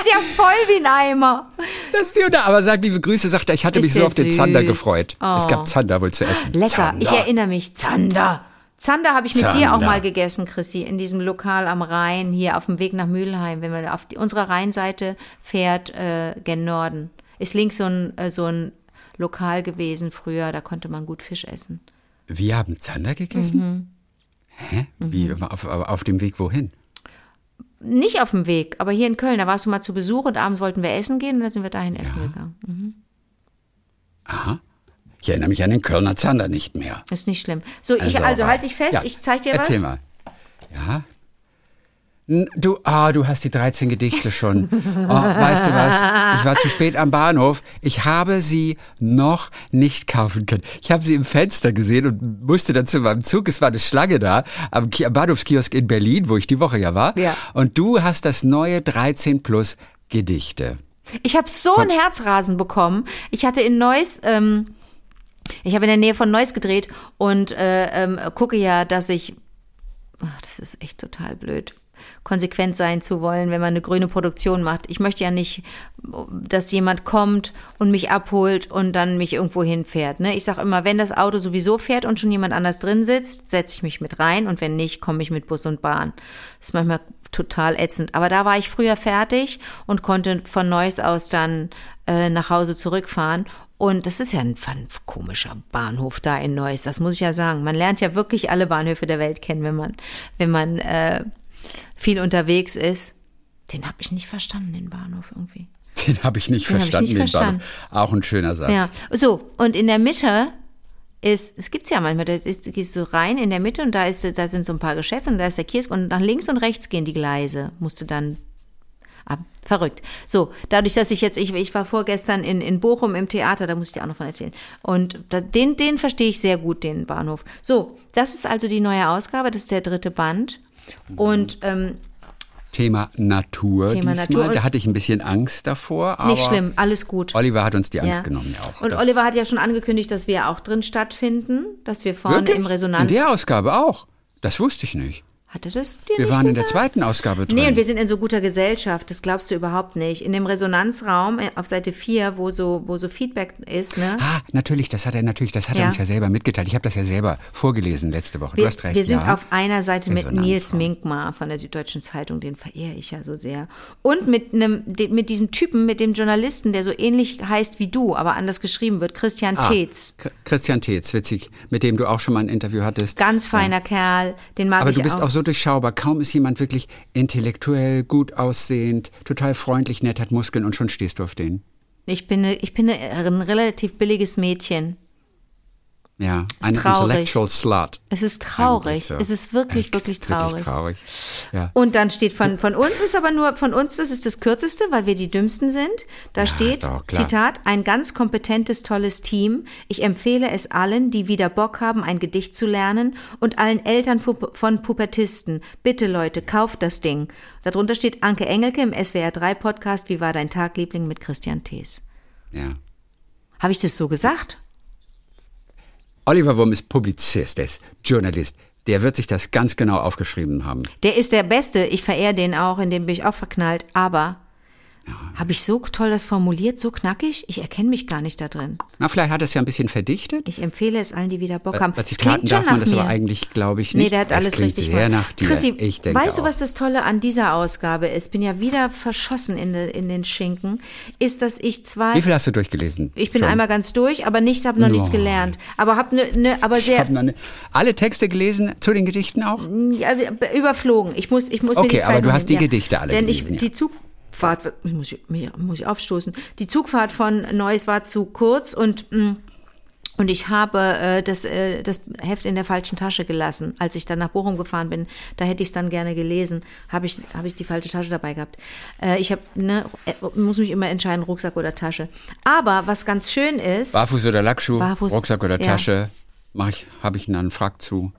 Ist ja voll wie ein Eimer. Das ist Jona, aber sag liebe Grüße, sagt er, ich hatte Ist mich so auf den süß. Zander gefreut. Es Oh. gab Zander wohl zu essen. Lecker. Zander. Ich erinnere mich. Zander. Zander habe ich mit dir auch Zander. mal gegessen, Chrissy, in diesem Lokal am Rhein, hier auf dem Weg nach Mülheim, wenn man auf die, unserer Rheinseite fährt, äh, gen Norden. Ist links so ein, äh, so ein Lokal gewesen früher, da konnte man gut Fisch essen. Wir haben Zander gegessen? Mhm. Hä? Wie, auf, auf, auf dem Weg wohin? Nicht auf dem Weg, aber hier in Köln, da warst du mal zu Besuch und abends wollten wir essen gehen und dann sind wir dahin essen gegangen. Aha. Ich erinnere mich an den Kölner Zander nicht mehr. Ist nicht schlimm. So, ich, Also, also halt dich fest, Ja, ich zeig dir was. Erzähl mal. Ja. Du, ah, du hast die 13 Gedichte schon. Oh, weißt du was? Ich war zu spät am Bahnhof. Ich habe sie noch nicht kaufen können. Ich habe sie im Fenster gesehen und musste dann zu meinem Zug. Es war eine Schlange da am, Ki- am Bahnhofskiosk in Berlin, wo ich die Woche ja war. Ja. Und du hast das neue 13 plus Gedichte. Ich habe so ein Herzrasen bekommen. Ich hatte in Neuss, ähm, ich habe in der Nähe von Neuss gedreht und äh, ähm, gucke ja, dass ich, ach, das ist echt total blöd, konsequent sein zu wollen, wenn man eine grüne Produktion macht. Ich möchte ja nicht, dass jemand kommt und mich abholt und dann mich irgendwo hinfährt. Ne? Ich sage immer, wenn das Auto sowieso fährt und schon jemand anders drin sitzt, setze ich mich mit rein und wenn nicht, komme ich mit Bus und Bahn. Das ist manchmal total ätzend. Aber da war ich früher fertig und konnte von Neuss aus dann äh, nach Hause zurückfahren. Und das ist ja ein, ein komischer Bahnhof da in Neuss, das muss ich ja sagen. Man lernt ja wirklich alle Bahnhöfe der Welt kennen, wenn man, wenn man äh, viel unterwegs ist. Den habe ich nicht verstanden, den Bahnhof irgendwie. Den habe ich nicht Den hab ich verstanden, nicht den verstanden. Bahnhof. Auch ein schöner Satz. Ja, so, und in der Mitte ist, es gibt's ja manchmal, da ist, gehst du rein in der Mitte und da ist, da sind so ein paar Geschäfte und da ist der Kiosk und nach links und rechts gehen die Gleise. Musst du dann ab. Verrückt. So, dadurch, dass ich jetzt, ich, ich war vorgestern in, in Bochum im Theater, da muss ich dir auch noch von erzählen. Und da, den, den verstehe ich sehr gut, den Bahnhof. So, das ist also die neue Ausgabe, das ist der dritte Band. Und ähm, Thema Natur Thema diesmal. Natur Da hatte ich ein bisschen Angst davor. Aber nicht schlimm, alles gut. Oliver hat uns die Angst Ja. genommen, ja auch. Und Das- Oliver hat ja schon angekündigt, dass wir auch drin stattfinden, dass wir vorne Wirklich? im Resonanz. In der Ausgabe auch. Das wusste ich nicht. Hat er das dir Wir waren in der gesagt? zweiten Ausgabe drin. Nee, und wir sind in so guter Gesellschaft, das glaubst du überhaupt nicht. In dem Resonanzraum äh, auf Seite 4, wo so, wo so Feedback ist, ne? Ah, natürlich, das hat er natürlich, das hat Ja. er uns ja selber mitgeteilt. Ich habe das ja selber vorgelesen letzte Woche. Wir, du hast recht. wir sind ja. auf einer Seite mit. Nils Minkmar von der Süddeutschen Zeitung, den verehre ich ja so sehr. Und mit einem, mit diesem Typen, mit dem Journalisten, der so ähnlich heißt wie du, aber anders geschrieben wird, Christian Ah, Tetz. K- Christian Tetz, witzig, mit dem du auch schon mal ein Interview hattest. Ganz feiner Kerl, den mag Aber ich du bist auch. auch durchschaubar. Kaum ist jemand wirklich intellektuell, gut aussehend, total freundlich, nett, hat Muskeln und schon stehst du auf den. Ich bin, ich bin ein relativ billiges Mädchen. Ja, Ist eine traurig. intellectual slut. Es ist traurig. So. Es ist wirklich, wirklich traurig. Wirklich traurig. Ja. Und dann steht von, von uns ist aber nur, von uns, das ist das kürzeste, weil wir die dümmsten sind. Da steht, doch klar. Zitat, ein ganz kompetentes, tolles Team. Ich empfehle es allen, die wieder Bock haben, ein Gedicht zu lernen und allen Eltern von Pubertisten. Bitte Leute, kauft das Ding. Darunter steht Anke Engelke im SWR 3 Podcast, Wie war dein Tag, Liebling mit Christian Thees. ja. Habe ich das so gesagt? Oliver Wurm ist Publizist, er ist Journalist. Der wird sich das ganz genau aufgeschrieben haben. Der ist der Beste. Ich verehre den auch, in dem bin ich auch verknallt. Aber habe ich so toll das formuliert, so knackig? Ich erkenne mich gar nicht da drin. Na, vielleicht hat er es ja ein bisschen verdichtet. Ich empfehle es allen, die wieder Bock haben. Bei Es Zitaten klingt schon darf man das aber mir. eigentlich, glaube ich, nicht. Nee, der hat Es alles richtig sehr gemacht. nach dir. Chrissy, ich denke weißt du, auch. was das Tolle an dieser Ausgabe ist? Ich bin ja wieder verschossen in, de, in den Schinken. Ist, dass ich zwei. Wie viel hast du durchgelesen? ich bin schon? einmal ganz durch, aber nichts, habe noch nichts Nein. gelernt. Aber habe ne, ne, aber Ich sehr habe noch ne, alle Texte gelesen, zu den Gedichten auch? ja, überflogen. Ich muss, ich muss mir Okay, die Zeit aber du hast nehmen, die Gedichte alle Denn gelesen, ich, ja. die Zugfahrt, muss, ich, muss ich aufstoßen. Die Zugfahrt von Neuss war zu kurz und mh, und ich habe äh, das, äh, das Heft in der falschen Tasche gelassen. Als ich dann nach Bochum gefahren bin, da hätte ich es dann gerne gelesen, habe ich, habe ich die falsche Tasche dabei gehabt. Äh, ich habe, ne, äh, muss mich immer entscheiden, Rucksack oder Tasche. Aber was ganz schön ist, Barfuß oder Lackschuh, Barfuß, Rucksack oder. Tasche, ich, habe ich einen Frack zu.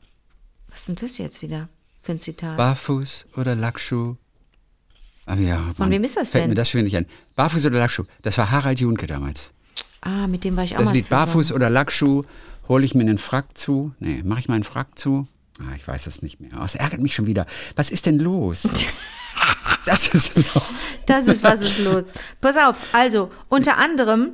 was ist denn das jetzt wieder für ein Zitat? Barfuß oder Lackschuh? Ah, ja, Mann, wem ist das Fällt denn? mir das schwierig an. Barfuß oder Lackschuh? Das war Harald Junke damals. ah, mit dem war ich auch Das mal Lied zusammen. Barfuß oder Lackschuh, hole ich mir einen Frack zu? Nee, mache ich meinen Frack zu? Ah, ich weiß es nicht mehr. Oh, es ärgert mich schon wieder. Was ist denn los? das ist los. Das ist, was ist los. Pass auf, also unter anderem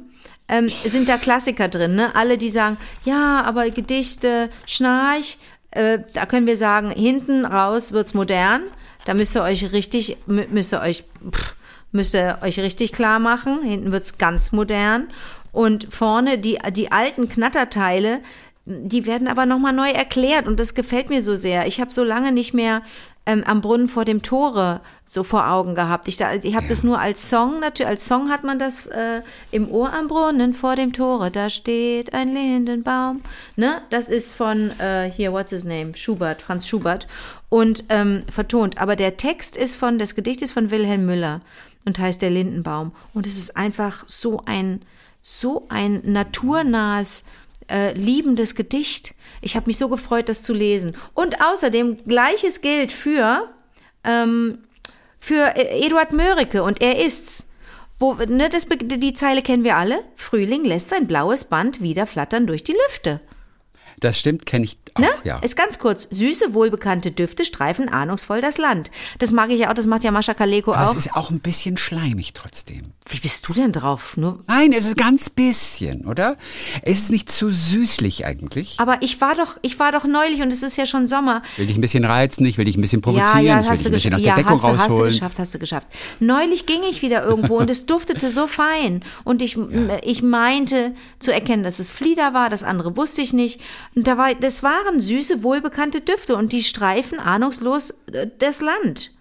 ähm, sind da Klassiker drin, ne? Alle, die sagen, ja, aber Gedichte, Schnarch, äh, da können wir sagen, hinten raus wird's modern. Da müsst ihr euch richtig, mü- müsst ihr euch, pff, müsst ihr euch richtig klar machen. Hinten wird's ganz modern. Und vorne die, die alten Knatterteile, die werden aber nochmal neu erklärt und das gefällt mir so sehr. Ich habe so lange nicht mehr ähm, am Brunnen vor dem Tore so vor Augen gehabt. Ich, da- ich habe das nur als Song, natürlich, als Song hat man das äh, im Ohr am Brunnen vor dem Tore, da steht ein Lindenbaum. Ne? Das ist von, äh, hier, what's his name? Schubert, Franz Schubert. Und ähm, vertont. Aber der Text ist von, das Gedicht ist von Wilhelm Müller und heißt der Lindenbaum. Und es ist einfach so ein, so ein naturnahes, äh, liebendes Gedicht. Ich habe mich so gefreut, das zu lesen. Und außerdem gleiches gilt für ähm, für äh, Eduard Mörike und er ist's. Wo, ne, das, die Zeile kennen wir alle. Frühling lässt sein blaues Band wieder flattern durch die Lüfte. Das stimmt, kenne ich auch, Ne? ja. Ist ganz kurz. Süße, wohlbekannte Düfte streifen ahnungsvoll das Land. Das mag ich ja auch, das macht ja Mascha Kaleko Aber auch. es ist auch ein bisschen schleimig trotzdem. Wie bist du denn drauf? Nur, Nein, es ist ganz bisschen, oder? Es ist nicht zu süßlich eigentlich. aber ich war doch, ich war doch neulich und es ist ja schon Sommer. Will dich ein bisschen reizen, ich will dich ein bisschen provozieren, ja, ja, ich will dich ein bisschen aus der ja, Deckung hast, du- hast du rausholen. geschafft, hast du geschafft. Neulich ging ich wieder irgendwo und es duftete so fein und ich, ich meinte zu erkennen, dass es Flieder war, das andere wusste ich nicht. Und da war, das waren süße, wohlbekannte Düfte und die streifen ahnungslos äh, das Land.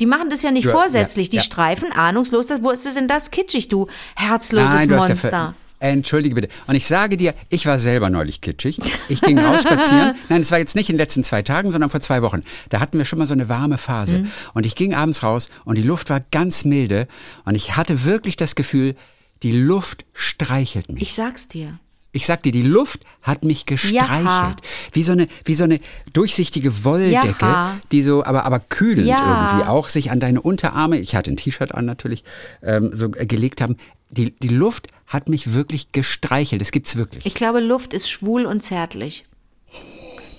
Die machen das ja nicht Ja, vorsätzlich. ja, Die ja. streifen ahnungslos. Wo ist das denn das kitschig, du herzloses du hast ja Monster? Entschuldige bitte. Und ich sage dir, ich war selber neulich kitschig. Ich ging raus spazieren. Nein, es war jetzt nicht in den letzten zwei Tagen, sondern vor zwei Wochen. Da hatten wir schon mal so eine warme Phase. Mhm. Und ich ging abends raus und die Luft war ganz milde. Und ich hatte wirklich das Gefühl, die Luft streichelt mich. Ich sag's dir. Ich sag dir, die Luft hat mich gestreichelt. Ja. Wie so eine, wie so eine durchsichtige Wolldecke, Ja. die so, aber, aber kühlend Ja. irgendwie auch sich an deine Unterarme, ich hatte ein T-Shirt an natürlich, ähm, so äh, gelegt haben. Die, die Luft hat mich wirklich gestreichelt. Das gibt's wirklich. Ich glaube, Luft ist schwul und zärtlich.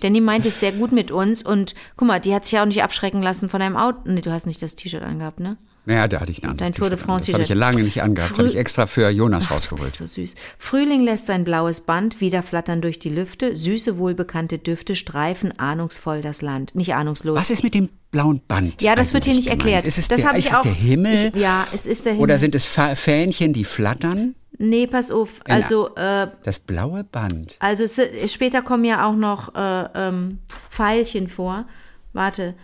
Denn die meint es sehr gut mit uns und guck mal, die hat sich ja auch nicht abschrecken lassen von deinem Auto. Nee, du hast nicht das T-Shirt angehabt, ne? Ja, da hatte ich ein Dein Tour de an. France Das habe ich ja lange nicht angehabt. Früh- Habe ich extra für Jonas Du rausgeholt. so süß. Frühling lässt sein blaues Band wieder flattern durch die Lüfte. Süße, wohlbekannte Düfte streifen ahnungsvoll das Land. Nicht ahnungslos. Was ist mit dem blauen Band? Ja, das wird hier nicht erklärt. Ist es das der, habe ich ist auch. es der Himmel? Ich, ja, es ist der Himmel. Oder sind es Fähnchen, die flattern? nee, pass auf. Also, äh, Das blaue Band. also es, später kommen ja auch noch äh, ähm, Pfeilchen vor. Warte.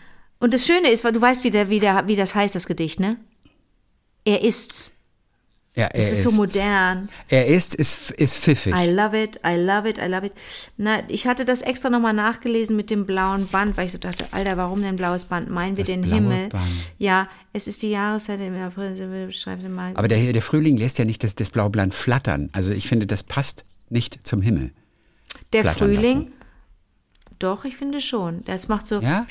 Und das Schöne ist, weil du weißt, wie, der, wie, der, wie das heißt, das Gedicht, ne? Er ist's. Ja, er Es ist so modern. Er ist, ist, ist pfiffig. I love it, I love it, I love it. Na, ich hatte das extra nochmal nachgelesen mit dem blauen Band, weil ich so dachte, Alter, warum denn blaues Band? Meinen wir Das den Himmel? Band. Ja, es ist die Jahreszeit im April, schreibt mal. Aber der, der Frühling lässt ja nicht das, das blaue Band flattern. Also ich finde, das passt nicht zum Himmel. der Frühling, lassen. Doch, ich finde schon. Das macht so. Ja?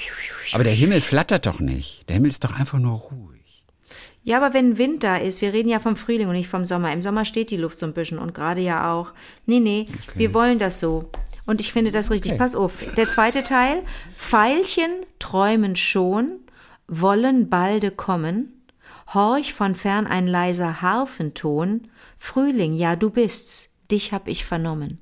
Aber der Himmel flattert doch nicht. Der Himmel ist doch einfach nur ruhig. Ja, aber wenn Wind da ist, wir reden ja vom Frühling und nicht vom Sommer. Im Sommer steht die Luft so ein bisschen und gerade ja auch. Nee, nee, wir wollen das so. Und ich finde das richtig. Okay. Pass auf. Der zweite Teil. Veilchen träumen schon, wollen balde kommen. Horch von fern ein leiser Harfenton. Frühling, ja, du bist's. Dich hab ich vernommen.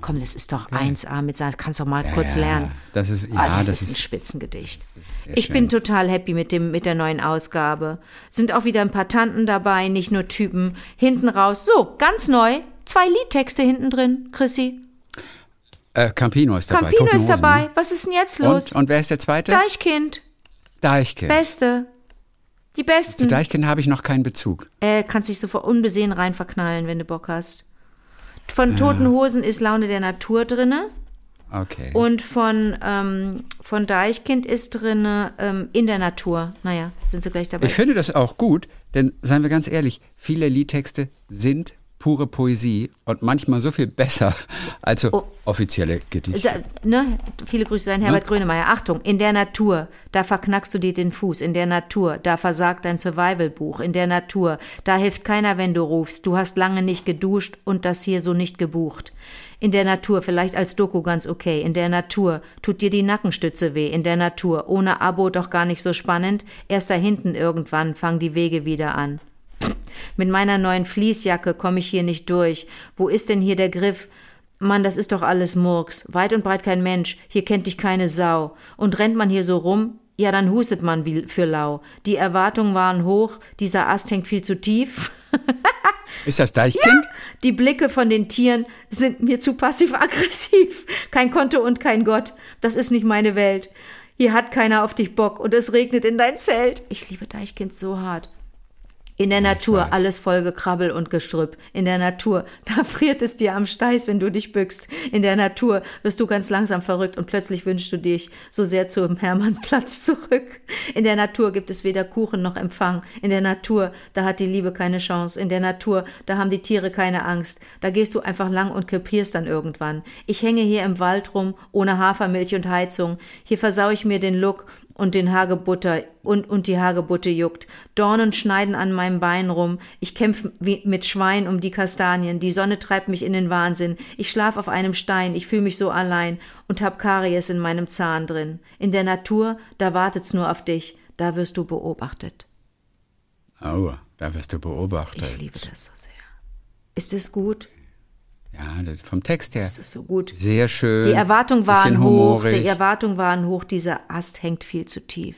Komm, das ist doch 1A mit seiner, kannst doch mal kurz ja, lernen. das ist- ja, ah, das, das ist ein ist- Spitzengedicht. sehr Ich schön. bin total happy mit dem, mit der neuen Ausgabe. Sind auch wieder ein paar Tanten dabei, nicht nur Typen. Hinten raus, so, ganz neu, zwei Liedtexte hinten drin, Chrissy. Äh, Campino ist dabei. Campino Toten ist Hosen, dabei. ne? Was ist denn jetzt los? Und, und wer ist der zweite? Deichkind, Deichkind. Beste. Die Zu Besten. Deichkind habe ich noch keinen Bezug. Äh, kannst dich sofort unbesehen rein verknallen, wenn du Bock hast. Von Toten Hosen ist Laune der Natur drinne. Okay. Und von, ähm, von Deichkind ist drinne ähm, in der Natur. Naja, sind sie gleich dabei. Ich finde das auch gut, denn seien wir ganz ehrlich, viele Liedtexte sind pure Poesie und manchmal so viel besser als so Oh. offizielle Gedichte. Ne? Viele Grüße an Herbert Grönemeyer. Achtung, in der Natur, da verknackst du dir den Fuß. In der Natur, da versagt dein Survival-Buch. In der Natur, da hilft keiner, wenn du rufst. Du hast lange nicht geduscht und das hier so nicht gebucht. In der Natur, vielleicht als Doku ganz okay. In der Natur, tut dir die Nackenstütze weh. In der Natur, ohne Abo doch gar nicht so spannend. Erst da hinten irgendwann fangen die Wege wieder an. Mit meiner neuen Fließjacke komme ich hier nicht durch. Wo ist denn hier der Griff? Mann, das ist doch alles Murks. Weit und breit kein Mensch. Hier kennt dich keine Sau. Und rennt man hier so rum? Ja, dann hustet man wie für lau. Die Erwartungen waren hoch. Dieser Ast hängt viel zu tief. Ist das Deichkind? Die Blicke von den Tieren sind mir zu passiv-aggressiv. Kein Konto und kein Gott. Das ist nicht meine Welt. Hier hat keiner auf dich Bock und es regnet in dein Zelt. Ich liebe Deichkind so hart. In der Natur weiß. alles voll Gekrabbel und Gestrüpp. In der Natur, da friert es dir am Steiß, wenn du dich bückst. In der Natur wirst du ganz langsam verrückt und plötzlich wünschst du dich so sehr zum Hermannsplatz zurück. In der Natur gibt es weder Kuchen noch Empfang. In der Natur, da hat die Liebe keine Chance. In der Natur, da haben die Tiere keine Angst. Da gehst du einfach lang und krepierst dann irgendwann. Ich hänge hier im Wald rum, ohne Hafermilch und Heizung. Hier versau ich mir den Look und den Hagebutter und, und die Hagebutte juckt. Dornen schneiden an meinem Bein rum. Ich kämpfe wie mit Schwein um die Kastanien. Die Sonne treibt mich in den Wahnsinn. Ich schlaf auf einem Stein. Ich fühle mich so allein und hab Karies in meinem Zahn drin. In der Natur, da wartet's nur auf dich. Da wirst du beobachtet. Oh, da wirst du beobachtet. Ich liebe das so sehr. Ist es gut? Ja, das, vom Text her. Es ist so gut. Sehr schön. Die Erwartungen waren hoch. Die Erwartungen waren hoch. Dieser Ast hängt viel zu tief.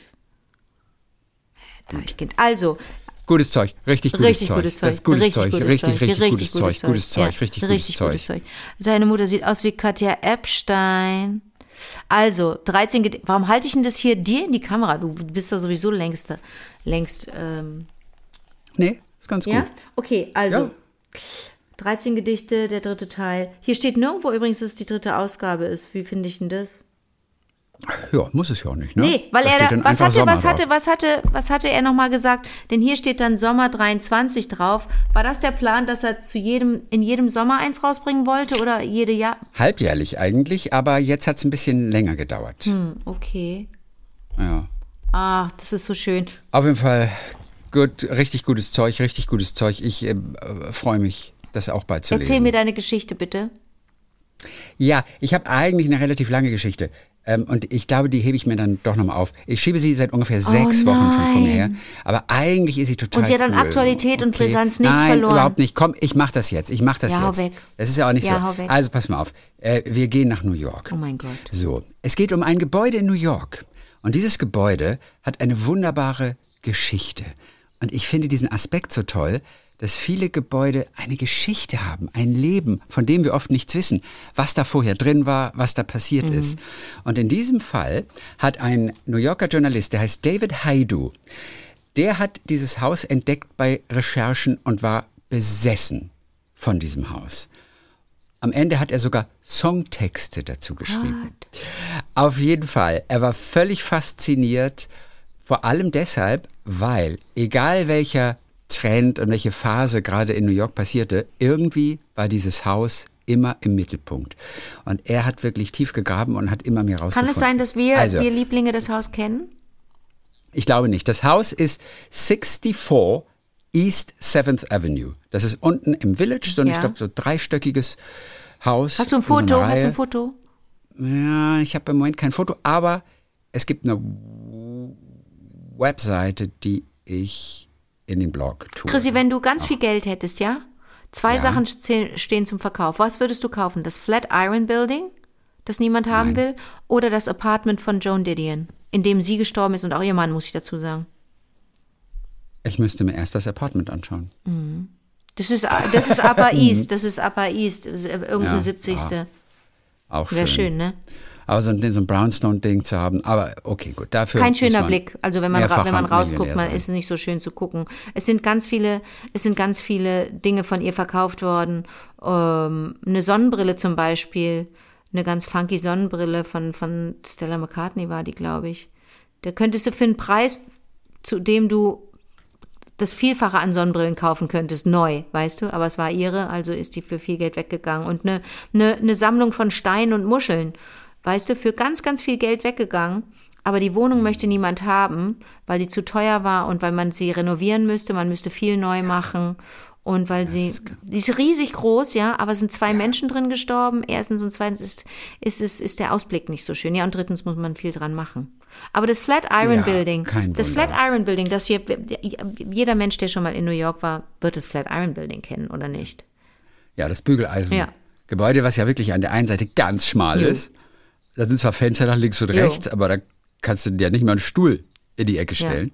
Deichkind. Also, Gutes Zeug, richtig gutes richtig Zeug. gutes Zeug. Das gutes richtig Zeug, gutes richtig, Zeug. richtig, gutes Zeug, gutes Zeug, Ja, richtig, richtig gutes gutes Zeug. Deine Mutter sieht aus wie Katja Epstein. Also, 13 Gedichte. Warum halte ich denn das hier dir in die Kamera? Du bist doch sowieso längst, längst, ähm, Nee, ist ganz ja? gut. Okay, also. Ja. 13 Gedichte, der dritte Teil. Hier steht nirgendwo übrigens, dass es die dritte Ausgabe ist. Wie finde ich denn das? Ja, muss es ja auch nicht, ne? Nee, weil Da er da, was hatte, Sommer was hatte, was hatte, was hatte er nochmal gesagt? Denn hier steht dann Sommer 23 drauf. War das der Plan, dass er zu jedem, in jedem Sommer eins rausbringen wollte oder jede Jahr? Halbjährlich eigentlich, aber jetzt hat es ein bisschen länger gedauert. Hm, okay. Ja. Ah, das ist so schön. Auf jeden Fall gut, richtig gutes Zeug, richtig gutes Zeug. Ich äh, äh, freue mich, das auch bald zu Erzähl lesen. mir deine Geschichte bitte. Ja, ich habe eigentlich eine relativ lange Geschichte. Ähm, und ich glaube, die hebe ich mir dann doch nochmal auf. Ich schiebe sie seit ungefähr sechs Wochen schon vor mir her. Aber eigentlich ist sie total Oh Und sie hat an cool. Aktualität und Brisanz nichts Nein, verloren. überhaupt nicht. Komm, ich mach das jetzt. Ich mach das Ja, hau jetzt. weg. Das ist ja auch nicht Ja, so. hau. Also pass mal auf. Äh, wir gehen nach New York. Oh mein Gott. So, es geht um ein Gebäude in New York. Und dieses Gebäude hat eine wunderbare Geschichte. Und ich finde diesen Aspekt so toll, dass viele Gebäude eine Geschichte haben, ein Leben, von dem wir oft nichts wissen, was da vorher drin war, was da passiert ist. Und in diesem Fall hat ein New Yorker Journalist, der heißt David Haidu, der hat dieses Haus entdeckt bei Recherchen und war besessen von diesem Haus. Am Ende hat er sogar Songtexte dazu geschrieben. Auf jeden Fall, er war völlig fasziniert, vor allem deshalb, weil egal welcher Trend und welche Phase gerade in New York passierte, irgendwie war dieses Haus immer im Mittelpunkt. Und er hat wirklich tief gegraben und hat immer mehr Kann rausgefunden. es sein, dass wir, also, wir Lieblinge das Haus kennen? ich glaube nicht. Das Haus ist 64 East 7th Avenue. Das ist unten im Village, so ein, Ja. ich glaube, so dreistöckiges Haus. Hast du ein in so Foto? Hast du ein Foto? Ja, ich habe im Moment kein Foto, aber es gibt eine Webseite, die ich in den Blog tue. Chrissy, wenn du ganz viel Geld hättest, ja? Zwei Sachen ste- stehen zum Verkauf. Was würdest du kaufen? Das Flatiron Building, das niemand haben will, oder das Apartment von Joan Didion, in dem sie gestorben ist und auch ihr Mann, muss ich dazu sagen. Ich müsste mir erst das Apartment anschauen. Das ist, das ist Upper East, das ist Upper East, das ist irgendeine Ja, 70. Auch schön. Wäre schön, ne? Aber so ein, so ein Brownstone-Ding zu haben, aber okay, gut. Dafür Kein schöner Blick. Also wenn man, wenn man rausguckt, man ist es nicht so schön zu gucken. Es sind ganz viele, es sind ganz viele Dinge von ihr verkauft worden. Ähm, eine Sonnenbrille zum Beispiel, eine ganz funky Sonnenbrille von, von Stella McCartney war die, glaube ich. Da könntest du für einen Preis, zu dem du das Vielfache an Sonnenbrillen kaufen könntest, neu, weißt du, aber es war ihre, also ist die für viel Geld weggegangen. Und eine, eine, eine Sammlung von Steinen und Muscheln, weißt du, für ganz, ganz viel Geld weggegangen. Aber die Wohnung möchte niemand haben, weil die zu teuer war und weil man sie renovieren müsste, man müsste viel neu machen. Und weil sie, die ist riesig groß, ja, aber es sind zwei Menschen drin gestorben. Erstens und zweitens ist, ist, ist, ist der Ausblick nicht so schön. Ja, und drittens muss man viel dran machen. Aber das Flatiron Ja, Building, das Wunder. Flatiron Building, das wir, jeder Mensch, der schon mal in New York war, wird das Flatiron Building kennen, oder nicht? Ja, das Bügeleisen. Ja. Gebäude, was ja wirklich an der einen Seite ganz schmal Jo. ist. Da sind zwar Fenster nach links und Jo. rechts, aber da kannst du dir nicht mal einen Stuhl in die Ecke Ja. stellen.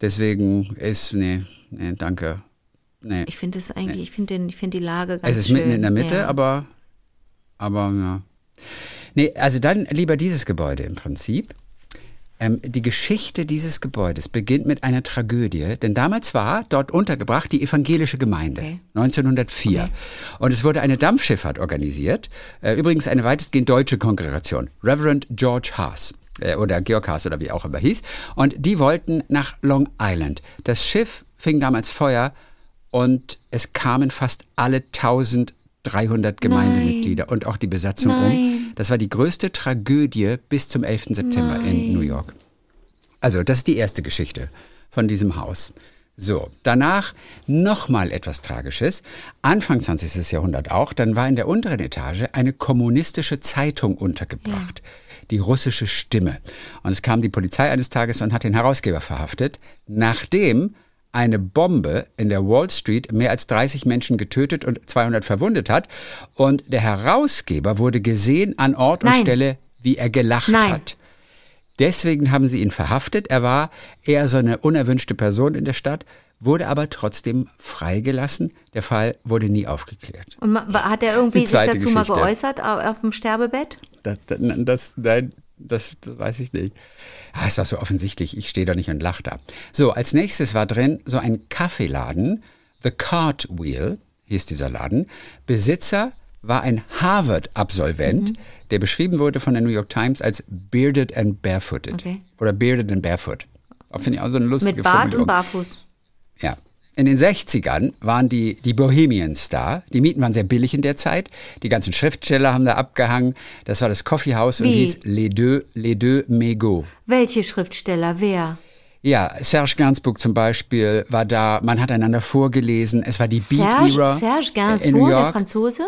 Deswegen ist, nee, nee, danke. Nee. Ich finde es eigentlich, ich finde den, ich finde die Lage ganz Es ist schön. mitten in der Mitte, ja. aber, aber ja. Nee, also dann lieber dieses Gebäude im Prinzip. Ähm, die Geschichte dieses Gebäudes beginnt mit einer Tragödie, denn damals war dort untergebracht die evangelische Gemeinde, Okay. 1904. Und es wurde eine Dampfschifffahrt organisiert, äh, übrigens eine weitestgehend deutsche Kongregation, Reverend George Haas äh, oder Georg Haas oder wie auch immer hieß. Und die wollten nach Long Island. Das Schiff fing damals Feuer und es kamen fast alle 1300 Gemeindemitglieder und auch die Besatzung um. Das war die größte Tragödie bis zum 11. September in New York. Also, das ist die erste Geschichte von diesem Haus. So, danach nochmal etwas Tragisches. Anfang 20. Jahrhundert auch, dann war in der unteren Etage eine kommunistische Zeitung untergebracht. Die russische Stimme. Und es kam die Polizei eines Tages und hat den Herausgeber verhaftet, nachdem eine Bombe in der Wall Street mehr als 30 Menschen getötet und 200 verwundet hat. Und der Herausgeber wurde gesehen an Ort und Nein. Stelle, wie er gelacht Nein. hat. Deswegen haben sie ihn verhaftet. Er war eher so eine unerwünschte Person in der Stadt, wurde aber trotzdem freigelassen. Der Fall wurde nie aufgeklärt. Und hat er irgendwie sich dazu mal Geschichte. geäußert au- auf dem Sterbebett? Das, das, das, nein, das, weiß ich nicht. Ah, ist doch so offensichtlich. Ich stehe da nicht und lache da. So, als nächstes war drin so ein Kaffeeladen. The Cartwheel hieß dieser Laden. Besitzer war ein Harvard-Absolvent, Mhm. der beschrieben wurde von der New York Times als bearded and barefooted. Okay. Oder bearded and barefoot. Finde ich auch so eine lustige Mit Bart und Barfuß. Ja. In den 60ern waren die, die Bohemians da. Die Mieten waren sehr billig in der Zeit. Die ganzen Schriftsteller haben da abgehangen. Das war das Coffeehouse und hieß Les Deux, Les Deux Mégots. Welche Schriftsteller? Wer? Ja, Serge Gainsbourg zum Beispiel war da. Man hat einander vorgelesen. Es war die Beat-Era. Serge in New Gainsbourg, der. Franzose?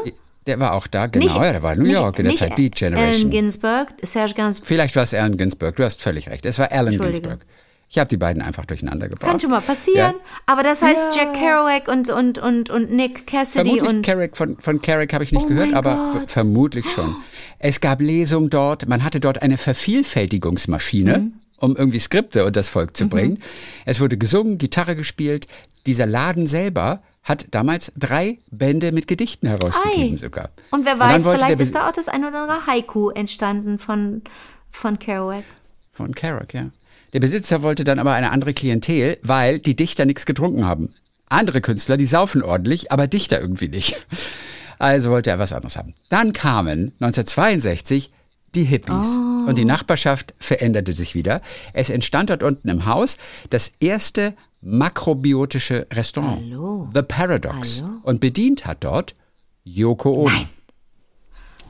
Der war auch da, genau. ja, der war in New nicht- York in der nicht Zeit Beat Allen Generation. Ginsberg, Serge Gainsbourg. Vielleicht war es Allen Ginsberg. Du hast völlig recht. Es war Allen. Ginsberg. Ich habe die beiden einfach durcheinander gebracht. Kann schon mal passieren. Ja. Aber das heißt Jack Kerouac und, und, und, und Nick Cassidy Vermutlich und. Carrick, von, von Carrick habe ich nicht Oh gehört, aber Gott. vermutlich schon. Es gab Lesungen dort, man hatte dort eine Vervielfältigungsmaschine, Mhm. um irgendwie Skripte und das Volk zu bringen. Es wurde gesungen, Gitarre gespielt. Dieser Laden selber hat damals drei Bände mit Gedichten herausgegeben Ei. sogar. Und wer Und weiß, wollte vielleicht ist da auch das ein oder andere Haiku entstanden von, von Kerouac. Von Carrick, ja. Der Besitzer wollte dann aber eine andere Klientel, weil die Dichter nichts getrunken haben. Andere Künstler, die saufen ordentlich, aber Dichter irgendwie nicht. Also wollte er was anderes haben. Dann kamen 1962 die Hippies. Oh. Und die Nachbarschaft veränderte sich wieder. Es entstand dort unten im Haus das erste makrobiotische Restaurant. Hallo. The Paradox. Hallo. Und bedient hat dort Yoko Ono. Nein.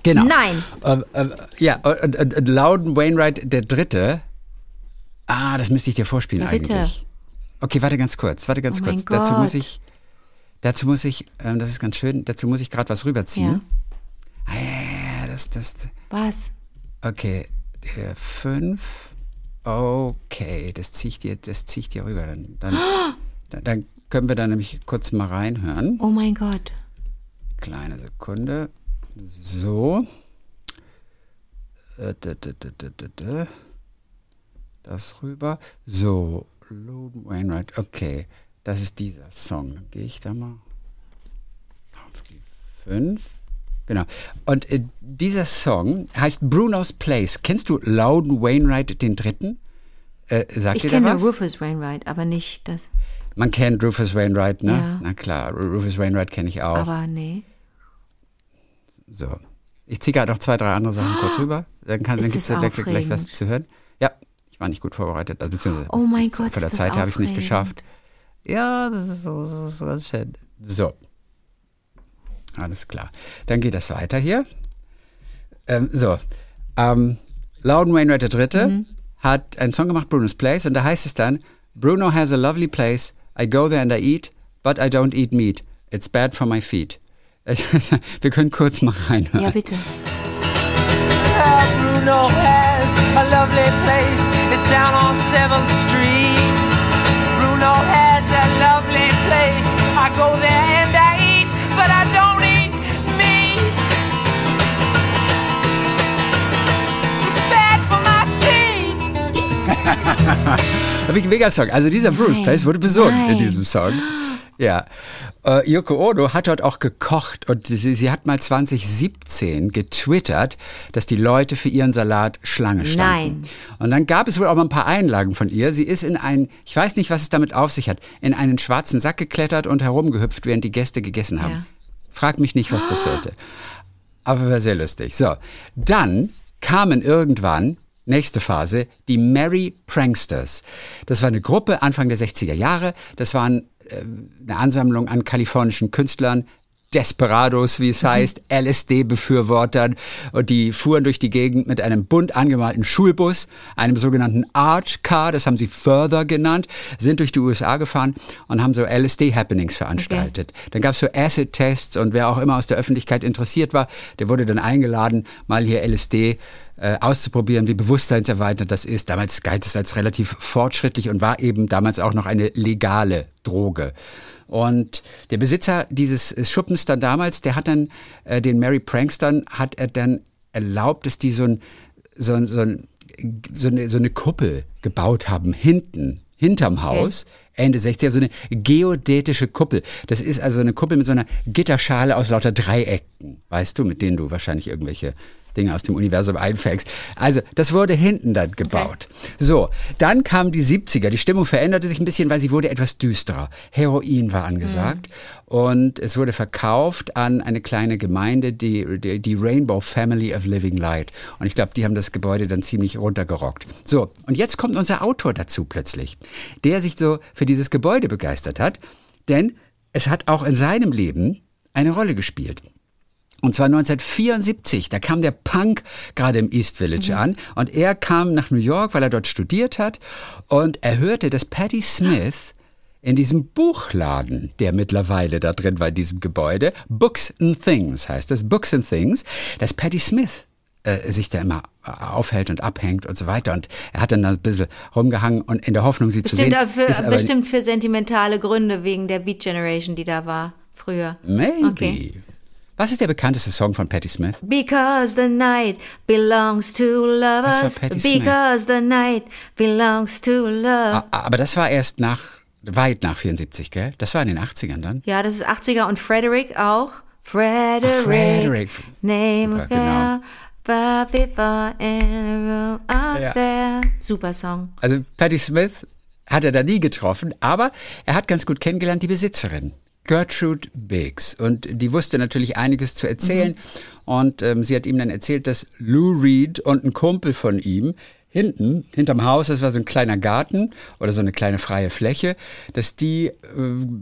Genau. Nein. Äh, äh, ja, und, und, und Loudon Wainwright der Dritte. Ah, das müsste ich dir vorspielen Ja, eigentlich. Okay, warte ganz kurz, warte ganz Oh kurz. Dazu muss ich, dazu muss ich, ähm, das ist ganz schön, dazu muss ich gerade was rüberziehen. Ah, ja, ja, ja, das, das, Was? okay, der fünf, okay, das ziehe ich dir, das ziehe ich dir rüber. Dann, dann, dann, dann können wir da nämlich kurz mal reinhören. Oh mein Gott. Kleine Sekunde. So. Äh, da, da, da. Das rüber. So. Logan Wainwright. Okay. Das ist dieser Song. Gehe ich da mal auf die 5. Genau. Und äh, dieser Song heißt Bruno's Place. Kennst du Loudon Wainwright den Dritten? Äh, sagt Ich dir kenne? Rufus Wainwright, aber nicht das. Man kennt Rufus Wainwright, ne? Ja. Na klar, Rufus Wainwright kenne ich auch. Aber nee. So. Ich ziehe gerade noch zwei, drei andere Sachen kurz rüber. Dann, kann, dann gibt es da gleich, was zu hören. Ich war nicht gut vorbereitet. Also, beziehungsweise Oh mein Gott, Von der Zeit her habe ich es nicht geschafft. Ja, das ist so, das ist so ganz schön. So. Alles klar. Dann geht das weiter hier. Ähm, so. Ähm, Loudon Wainwright III. Mhm. hat einen Song gemacht, Bruno's Place, und da heißt es dann, Bruno has a lovely place, I go there and I eat, but I don't eat meat. It's bad for my feet. Wir können kurz mal reinhören. Ja, bitte. Bruno has a lovely place. It's down on 7th Street. Bruno has a lovely place. I go there and I eat, but I don't eat meat. It's bad for my feet. Wirklich mega Song. Also dieser Bruce Place wurde besungen in nein. diesem Song. Ja. Äh, Yoko Ono hat dort auch gekocht und sie, sie hat mal 2017 getwittert, dass die Leute für ihren Salat Schlange standen. Nein. Und dann gab es wohl auch mal ein paar Einlagen von ihr. Sie ist in einen, ich weiß nicht, was es damit auf sich hat, in einen schwarzen Sack geklettert und herumgehüpft, während die Gäste gegessen haben. Ja. Frag mich nicht, was das sollte. Aber war sehr lustig. So, dann kamen irgendwann, nächste Phase, die Merry Pranksters. Das war eine Gruppe Anfang der 60er Jahre. Das waren äh, eine Ansammlung an kalifornischen Künstlern, Desperados, wie es heißt, LSD-Befürwortern. Und die fuhren durch die Gegend mit einem bunt angemalten Schulbus, einem sogenannten Arch Car, das haben sie Further genannt, sind durch die USA gefahren und haben so LSD-Happenings veranstaltet. Dann gab es so Acid-Tests und wer auch immer aus der Öffentlichkeit interessiert war, der wurde dann eingeladen, mal hier LSD äh, auszuprobieren, wie bewusstseinserweiternd das ist. Damals galt es als relativ fortschrittlich und war eben damals auch noch eine legale Droge. Und der Besitzer dieses Schuppens dann damals, der hat dann äh, den Mary Prankstern, hat er dann erlaubt, dass die so ein, so ein, so ein so eine, so eine Kuppel gebaut haben, hinten, hinterm Haus. Ende 60er, so eine geodätische Kuppel. Das ist also eine Kuppel mit so einer Gitterschale aus lauter Dreiecken, weißt du, mit denen du wahrscheinlich irgendwelche Dinge aus dem Universum einfängst. Also, das wurde hinten dann gebaut. So, dann kamen die 70er. Die Stimmung veränderte sich ein bisschen, weil sie wurde etwas düsterer. Heroin war angesagt und es wurde verkauft an eine kleine Gemeinde, die, die, die Rainbow Family of Living Light. Und ich glaube, die haben das Gebäude dann ziemlich runtergerockt. So, und jetzt kommt unser Autor dazu plötzlich, der sich so für dieses Gebäude begeistert hat, denn es hat auch in seinem Leben eine Rolle gespielt. Und zwar 1974, da kam der Punk gerade im East Village an und er kam nach New York, weil er dort studiert hat und er hörte, dass Patti Smith in diesem Buchladen, der mittlerweile da drin war in diesem Gebäude, Books and Things heißt das, Books and Things, dass Patti Smith äh, sich da immer äh, aufhält und abhängt und so weiter. Und er hat dann da ein bisschen rumgehangen und in der Hoffnung, sie zu Bestimmt, sehen. dafür, ist bestimmt für sentimentale Gründe wegen der Beat Generation, die da war früher. Maybe. Okay. Was ist der bekannteste Song von Patti Smith? Because the night belongs to lovers. Das war Patti Smith. Because the night belongs to love. Aber das war erst nach, weit nach 74, gell? Das war in den 80ern dann. Ja, das ist 80er und Frederick auch. Frederick. Ach, Frederick. Name Super, up Ja. Super Song. Also Patti Smith hat er da nie getroffen, aber er hat ganz gut kennengelernt die Besitzerin. Gertrude Biggs. Und die wusste natürlich einiges zu erzählen. Und ähm, sie hat ihm dann erzählt, dass Lou Reed und ein Kumpel von ihm hinten, hinterm Haus, das war so ein kleiner Garten oder so eine kleine freie Fläche, dass die äh,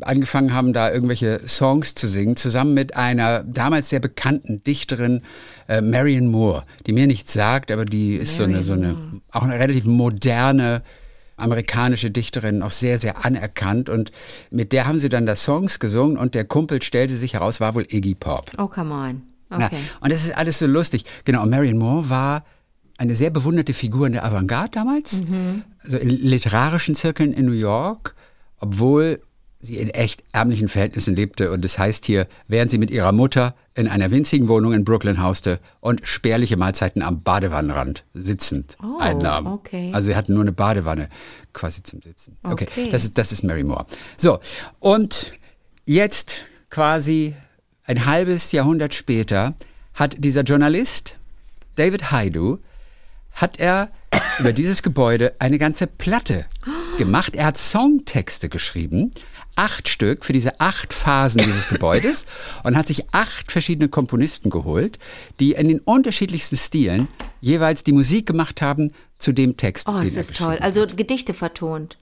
angefangen haben, da irgendwelche Songs zu singen, zusammen mit einer damals sehr bekannten Dichterin, äh, Marion Moore, die mir nichts sagt, aber die ist so eine, so eine, auch eine relativ moderne, amerikanische Dichterin, auch sehr, sehr anerkannt. Und mit der haben sie dann da Songs gesungen und der Kumpel stellte sich heraus, war wohl Iggy Pop. Oh, come on. Okay. und das ist alles so lustig. Genau, und Marion Moore war eine sehr bewunderte Figur in der Avantgarde damals, also in literarischen Zirkeln in New York, obwohl sie in echt ärmlichen Verhältnissen lebte. Und das heißt hier, während sie mit ihrer Mutter in einer winzigen Wohnung in Brooklyn hauste und spärliche Mahlzeiten am Badewannenrand sitzend Oh, einnahm. okay. Also sie hatten nur eine Badewanne quasi zum Sitzen. Okay, Okay. das ist, das ist Mary Moore. So, und jetzt quasi ein halbes Jahrhundert später hat dieser Journalist, David Haidu, hat er über dieses Gebäude eine ganze Platte gemacht. Er hat Songtexte geschrieben, acht Stück für diese acht Phasen dieses Gebäudes und hat sich acht verschiedene Komponisten geholt, die in den unterschiedlichsten Stilen jeweils die Musik gemacht haben zu dem Text, Oh, er ist toll. Also Gedichte vertont.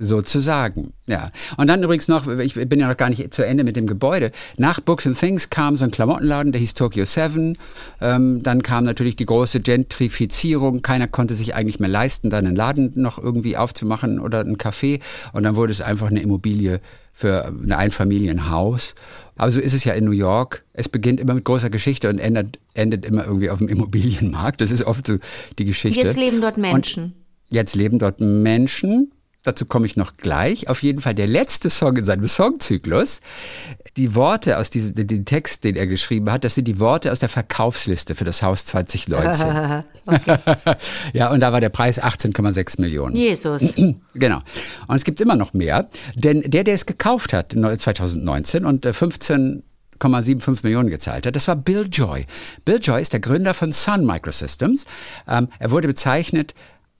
Sozusagen, ja. Und dann übrigens noch, ich bin ja noch gar nicht zu Ende mit dem Gebäude. Nach Books and Things kam so ein Klamottenladen, der hieß Tokyo Seven. Ähm, dann kam natürlich die große Gentrifizierung. Keiner konnte sich eigentlich mehr leisten, da einen Laden noch irgendwie aufzumachen oder ein Café. Und dann wurde es einfach eine Immobilie für ein Einfamilienhaus. Aber so ist es ja in New York. Es beginnt immer mit großer Geschichte und endet, endet immer irgendwie auf dem Immobilienmarkt. Das ist oft so die Geschichte. Jetzt leben dort Und Menschen. Jetzt leben dort Menschen. Dazu komme ich noch gleich. Auf jeden Fall der letzte Song in seinem Songzyklus. Die Worte aus diesem, den Text, den er geschrieben hat, das sind die Worte aus der Verkaufsliste für das Haus 2019. ja, und da war der Preis 18,6 Millionen. Jesus. Genau. Und es gibt immer noch mehr, denn der, der es gekauft hat 2019 und äh, 15,75 Millionen gezahlt hat, das war Bill Joy. Bill Joy ist der Gründer von Sun Microsystems. Ähm, er wurde bezeichnet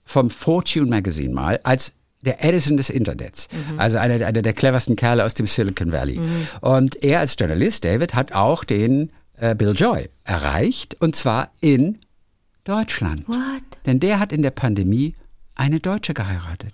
vom Fortune Magazine mal als der Edison des Internets. Also einer, einer der cleversten Kerle aus dem Silicon Valley. Und er als Journalist, David, hat auch den äh, Bill Joy erreicht und zwar in Deutschland. What? Denn der hat in der Pandemie eine Deutsche geheiratet.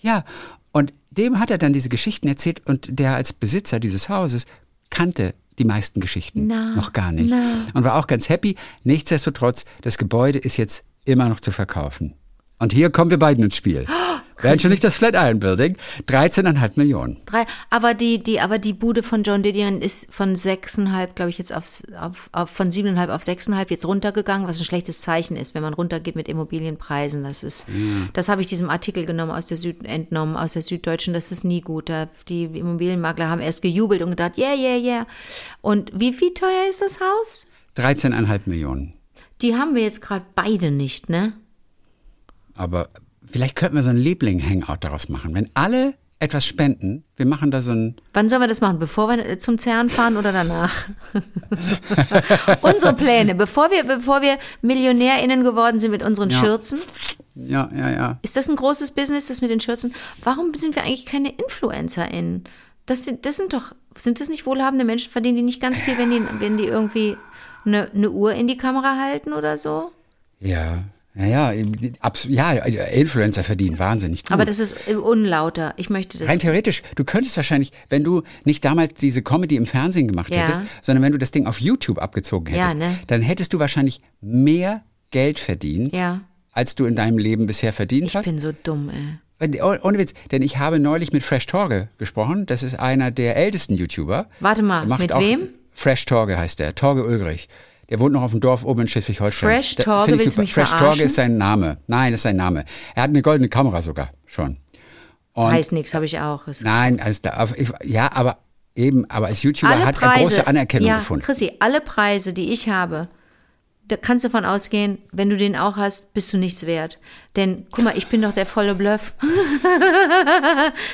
Ja, und dem hat er dann diese Geschichten erzählt und der als Besitzer dieses Hauses kannte die meisten Geschichten Na, noch gar nicht. na. Und war auch ganz happy. Nichtsdestotrotz, das Gebäude ist jetzt immer noch zu verkaufen. Und hier kommen wir beiden ins Spiel. Wären schon nicht das Flatiron Building, 13,5 Millionen. Drei, aber die, die, aber die Bude von John Didion ist von sechseinhalb, glaube ich, jetzt auf, auf, auf von siebeneinhalb auf sechseinhalb jetzt runtergegangen, was ein schlechtes Zeichen ist, wenn man runtergeht mit Immobilienpreisen. Das ist, das habe ich diesem Artikel genommen aus der Süd, entnommen aus der Süddeutschen. Das ist nie gut. Die Immobilienmakler haben erst gejubelt und gedacht, yeah, yeah, yeah. Und wie, wie teuer ist das Haus? 13,5 Millionen. Die haben wir jetzt gerade beide nicht, ne? Aber vielleicht könnten wir so ein Liebling-Hangout daraus machen. Wenn alle etwas spenden, wir machen da so ein. Wann sollen wir das machen? Bevor wir zum CERN fahren oder danach? Unsere Pläne, bevor wir, bevor wir MillionärInnen geworden sind mit unseren Ja. Schürzen. Ja, ja, ja. Ist das ein großes Business, das mit den Schürzen? Warum sind wir eigentlich keine InfluencerInnen? Das sind, das sind doch, sind das nicht wohlhabende Menschen, verdienen die nicht ganz viel, wenn die, wenn die irgendwie eine, eine Uhr in die Kamera halten oder so? Ja. Ja, ja, ja, Influencer verdienen wahnsinnig gut. Aber das ist äh, unlauter. Ich möchte das. Rein theoretisch, du könntest wahrscheinlich, wenn du nicht damals diese Comedy im Fernsehen gemacht Ja. hättest, sondern wenn du das Ding auf YouTube abgezogen Ja, hättest, ne? dann hättest du wahrscheinlich mehr Geld verdient, Ja. als du in deinem Leben bisher verdient Ich hast. bin so dumm, ey. Oh- Ohne Witz, denn ich habe neulich mit Fresh Torge gesprochen. Das ist einer der ältesten YouTuber. Warte mal, mit auch- wem? Fresh Torge heißt der, Torge Ulrich. Der wohnt noch auf dem Dorf oben in Schleswig-Holstein. Fresh Torge, willst du mich Fresh verarschen? Torge ist sein Name. Nein, ist sein Name. Er hat eine goldene Kamera sogar schon. Und Heißt nix, habe ich auch. Ist Nein, als da, ja, aber eben, aber als YouTuber hat er große Anerkennung ja, gefunden. Chrissy, alle Preise, die ich habe, da kannst du davon ausgehen, wenn du den auch hast, bist du nichts wert. Denn, guck mal, ich bin doch der volle Bluff.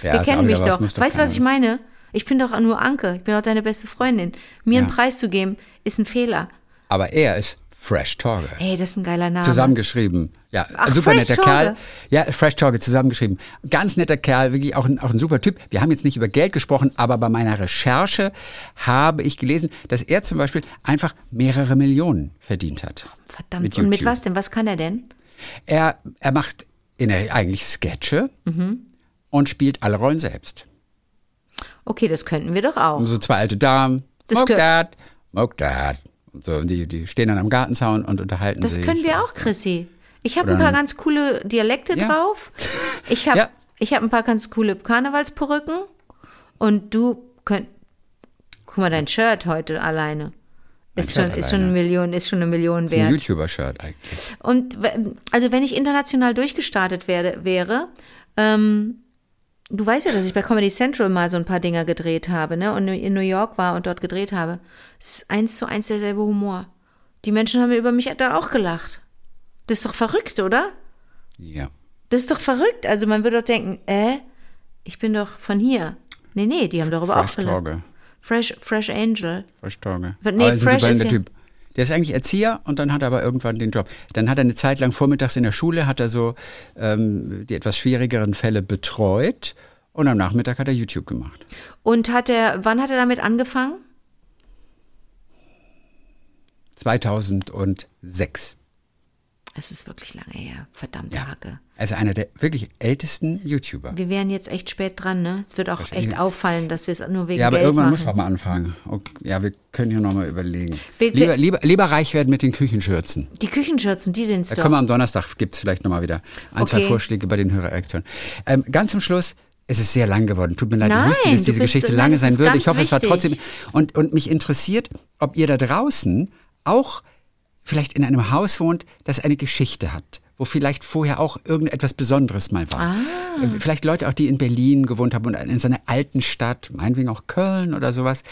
Ja, Wir kennen mich doch. muss Weißt du, was ich meine? Ich bin doch nur Anke. Ich bin doch deine beste Freundin. Mir einen Ja. Preis zu geben, ist ein Fehler. Aber er ist Fresh Torge. Ey, das ist ein geiler Name. Zusammengeschrieben. Ja, Ach, super Fresh netter Torge. Kerl. Ja, Fresh Torge zusammengeschrieben. Ganz netter Kerl, wirklich auch ein, auch ein super Typ. Wir haben jetzt nicht über Geld gesprochen, aber bei meiner Recherche habe ich gelesen, dass er zum Beispiel einfach mehrere Millionen verdient hat. Verdammt. Mit Und mit was denn? Was kann er denn? Er, er macht in der, eigentlich Sketche Mhm. und spielt alle Rollen selbst. Okay, das könnten wir doch auch. So zwei alte Damen. Das Smoke gehört- so, die, die stehen dann am Gartenzaun und unterhalten Das sich. können wir auch, Chrissy. Ich habe ein paar ganz coole Dialekte Ja. drauf. Ich habe Ja. ich hab ein paar ganz coole Karnevalsperücken. Und du könnt. Guck mal, dein Shirt heute alleine. Ist Shirt schon, ist schon alleine. eine Million, ist schon eine Million Das ist ein wert. YouTuber-Shirt eigentlich. Und also wenn ich international durchgestartet werde, wäre, ähm, du weißt ja, dass ich bei Comedy Central mal so ein paar Dinger gedreht habe, ne? Und in New York war und dort gedreht habe. Es ist eins zu eins derselbe Humor. Die Menschen haben über mich da auch gelacht. Das ist doch verrückt, oder? Ja. Das ist doch verrückt. Also man würde doch denken, äh, ich bin doch von hier. Nee, nee, die haben darüber Fresh auch gelacht. Torge. Fresh, Fresh Angel. Fresh Torge. Nee, ein Fresh ist ja- Typ. Der ist eigentlich Erzieher und dann hat er aber irgendwann den Job. Dann hat er eine Zeit lang vormittags in der Schule, hat er so ähm, die etwas schwierigeren Fälle betreut und am Nachmittag hat er YouTube gemacht. Und hat er, wann hat er damit angefangen? 2006. Es ist wirklich lange her. Verdammte Ja. Hacke. Ist einer der wirklich ältesten YouTuber. Wir wären jetzt echt spät dran, ne? Es wird auch echt auffallen, dass wir es nur wegen Ja, aber Geld irgendwann machen. muss man mal anfangen. Okay, ja, wir können hier nochmal überlegen. Wir- Lieber, lieber, lieber reich werden mit den Küchenschürzen. Die Küchenschürzen, die sind's Da doch. können wir am Donnerstag, gibt es vielleicht nochmal wieder ein, zwei Okay. Vorschläge bei den Hörerreaktionen. Ähm, ganz zum Schluss, es ist sehr lang geworden. Tut mir leid, Nein, ich wusste, dass diese bist- Geschichte lange sein würde. Ich hoffe, es war wichtig. trotzdem. Und, und mich interessiert, ob ihr da draußen auch vielleicht in einem Haus wohnt, das eine Geschichte hat, wo vielleicht vorher auch irgendetwas Besonderes mal war. Ah. Äh, Vielleicht Leute auch, die in Berlin gewohnt haben und in so einer alten Stadt, meinetwegen auch Köln oder sowas.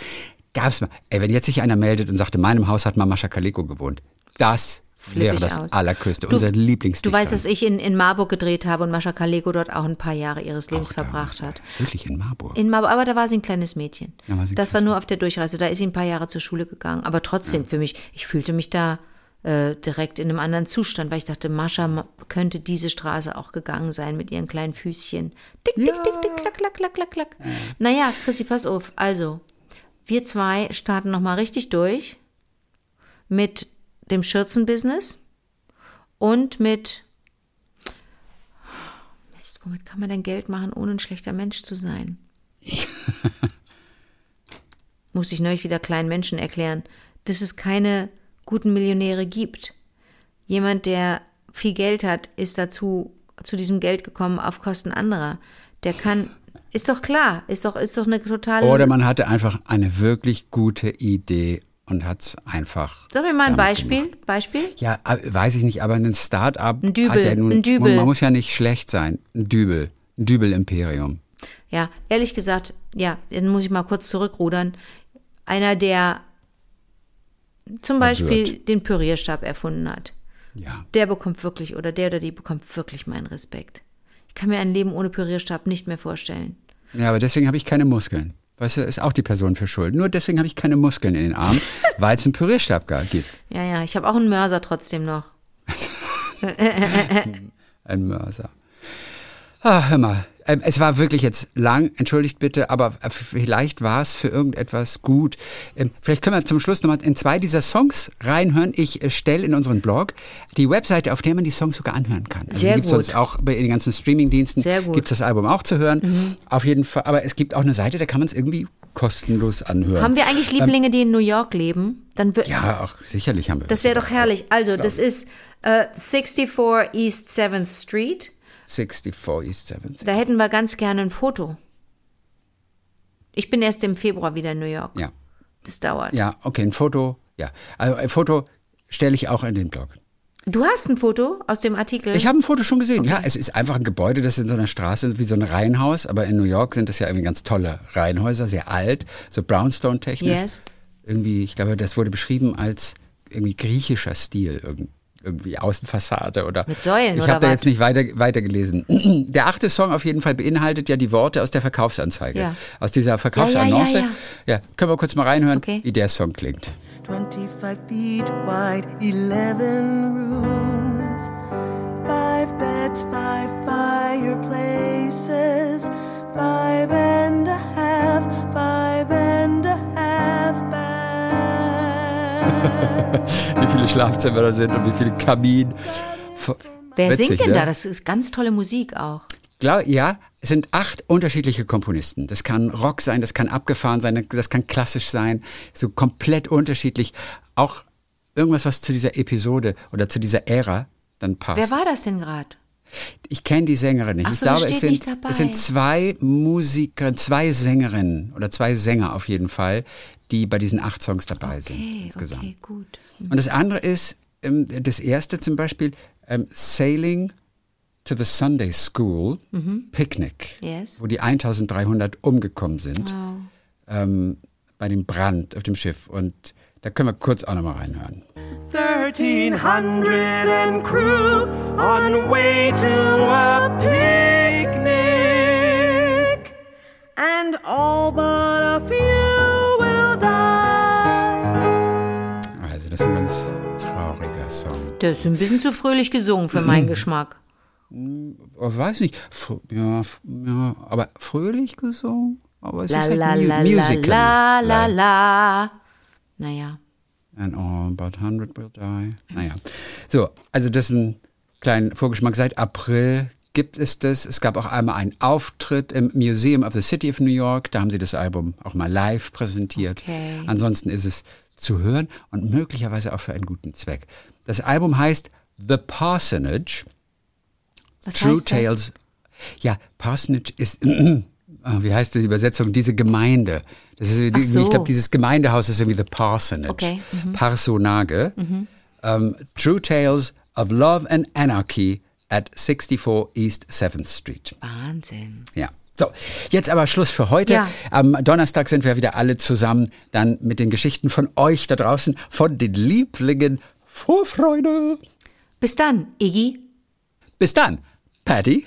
Gab's mal. Ey, wenn jetzt sich einer meldet und sagt, in meinem Haus hat mal Mascha Kaleko gewohnt. Das Flipp wäre das aus. Allergrößte, Du- unser Lieblingsdichter. Du weißt, dass ich in, in Marburg gedreht habe und Mascha Kaleko dort auch ein paar Jahre ihres Lebens verbracht hat. Wirklich in Marburg. In Marburg, aber da war sie ein kleines Mädchen. Ja, war das war nur auf der Durchreise. Da ist sie ein paar Jahre zur Schule gegangen. Aber trotzdem für mich, ich fühlte mich da äh, direkt in einem anderen Zustand, weil ich dachte, Mascha ma- könnte diese Straße auch gegangen sein mit ihren kleinen Füßchen. Tick, tick, tick, tick, klack, klack, klack, klack, klack. Naja, Chrissy, pass auf. Also, wir zwei starten nochmal richtig durch mit dem Schürzenbusiness und mit Mist, womit kann man denn Geld machen, ohne ein schlechter Mensch zu sein? Muss ich neulich wieder kleinen Menschen erklären, dass es keine guten Millionäre gibt. Jemand, der viel Geld hat, ist dazu, zu diesem Geld gekommen auf Kosten anderer. Der kann, ist doch klar, ist doch, ist doch eine totale. Oder man hatte einfach eine wirklich gute Idee und hat es einfach. Sag mir mal ein Beispiel, gemacht. Beispiel. Ja, äh, weiß ich nicht, aber ein Start-up Ein Dübel, hat ja nun, ein Dübel. Man muss ja nicht schlecht sein. Ein Dübel, ein Dübel-Imperium. Ja, ehrlich gesagt, ja, dann muss ich mal kurz zurückrudern. Einer, der zum Beispiel den Pürierstab erfunden hat. Ja. der bekommt wirklich, oder der oder die bekommt wirklich meinen Respekt. Ich kann mir ein Leben ohne Pürierstab nicht mehr vorstellen. Ja, aber deswegen habe ich keine Muskeln. Weißt du, ist auch die Person für schuld. Nur deswegen habe ich keine Muskeln in den Armen, weil es einen Pürierstab gar gibt. Ja, ja, ich habe auch einen Mörser trotzdem noch. Ein Mörser. Ah, hör mal. Ähm, Es war wirklich jetzt lang, entschuldigt bitte, aber vielleicht war es für irgendetwas gut. Ähm, Vielleicht können wir zum Schluss nochmal in zwei dieser Songs reinhören. Ich äh, stelle in unseren Blog die Webseite, auf der man die Songs sogar anhören kann. Also Sehr die gibt's gut. sonst auch bei den ganzen Streamingdiensten. Sehr gut. Mhm. Gibt das Album auch zu hören. Auf jeden Fall. Aber es gibt auch eine Seite, da kann man es irgendwie kostenlos anhören. Haben wir eigentlich Lieblinge, die in New York leben? Dann Ähm, ja, auch sicherlich haben wir. Das wäre doch herrlich. Also, das ist äh, 64 East 7th Street. 64 East 7th. Da hätten wir ganz gerne ein Foto. Ich bin erst im Februar wieder in New York. Ja. Das dauert. Ja, okay, ein Foto. Ja, also ein Foto stelle ich auch in den Blog. Du hast ein Foto aus dem Artikel? Ich habe ein Foto schon gesehen. Ja, es ist einfach ein Gebäude, das in so einer Straße ist, wie so ein Reihenhaus. Aber in New York sind das ja irgendwie ganz tolle Reihenhäuser, sehr alt, so Brownstone-technisch. Yes. Irgendwie, ich glaube, das wurde beschrieben als irgendwie griechischer Stil. Irgendwie. Irgendwie Außenfassade oder. Mit Säulen Ich habe da jetzt nicht weiter, weiter gelesen. Der achte Song auf jeden Fall beinhaltet ja die Worte aus der Verkaufsanzeige. Ja. Aus dieser Verkaufsannonce. Ja, ja, ja, ja, können wir kurz mal reinhören, Okay. wie der Song klingt. 25 feet wide, 11 rooms, five beds, five fireplaces, five and a half, five and a. Wie viele Schlafzimmer da sind und wie viele Kamin. Wer Witzig, singt denn ne? da? Das ist ganz tolle Musik auch. Glaub, ja, es sind acht unterschiedliche Komponisten. Das kann Rock sein, das kann abgefahren sein, das kann klassisch sein, so komplett unterschiedlich. Auch irgendwas, was zu dieser Episode oder zu dieser Ära dann passt. Wer war das denn gerade? Ich kenne die Sängerin nicht. Ach ich so, das glaube, es sind, nicht dabei. es sind zwei Musiker, zwei Sängerinnen oder zwei Sänger auf jeden Fall, die bei diesen acht Songs dabei sind Okay, insgesamt. okay, gut. Und das andere ist, ähm, das erste zum Beispiel, ähm, Sailing to the Sunday School Picnic, Mhm. Yes. wo die 1300 umgekommen sind Wow. ähm, bei dem Brand auf dem Schiff. Und da können wir kurz auch nochmal reinhören. 1300 and crew on way to a picnic, and all but a few ganz trauriger Song. Der ist ein bisschen zu fröhlich gesungen für meinen Geschmack. Oh, weiß nicht, ja, ja, aber fröhlich gesungen? Aber es La ist halt la la Musical. la la la. Naja. And all but 100 will die. Naja. So, also das ist ein kleiner Vorgeschmack. Seit April gibt es das. Es gab auch einmal einen Auftritt im Museum of the City of New York. Da haben sie das Album auch mal live präsentiert. Okay. Ansonsten ist es zu hören und möglicherweise auch für einen guten Zweck. Das Album heißt The Parsonage. Was True? Tales. Ja, Parsonage ist, äh, wie heißt die Übersetzung? Diese Gemeinde. Das ist, irgendwie- so. Ich glaube, dieses Gemeindehaus ist irgendwie The Parsonage. Okay, mhm. Parsonage. Ähm, True Tales of Love and Anarchy at 64 East 7th Street. Wahnsinn. Ja. So, jetzt aber Schluss für heute. Ja. Am Donnerstag sind wir wieder alle zusammen, dann mit den Geschichten von euch da draußen, von den Lieblingen. Vorfreude. Bis dann, Iggy. Bis dann, Patty.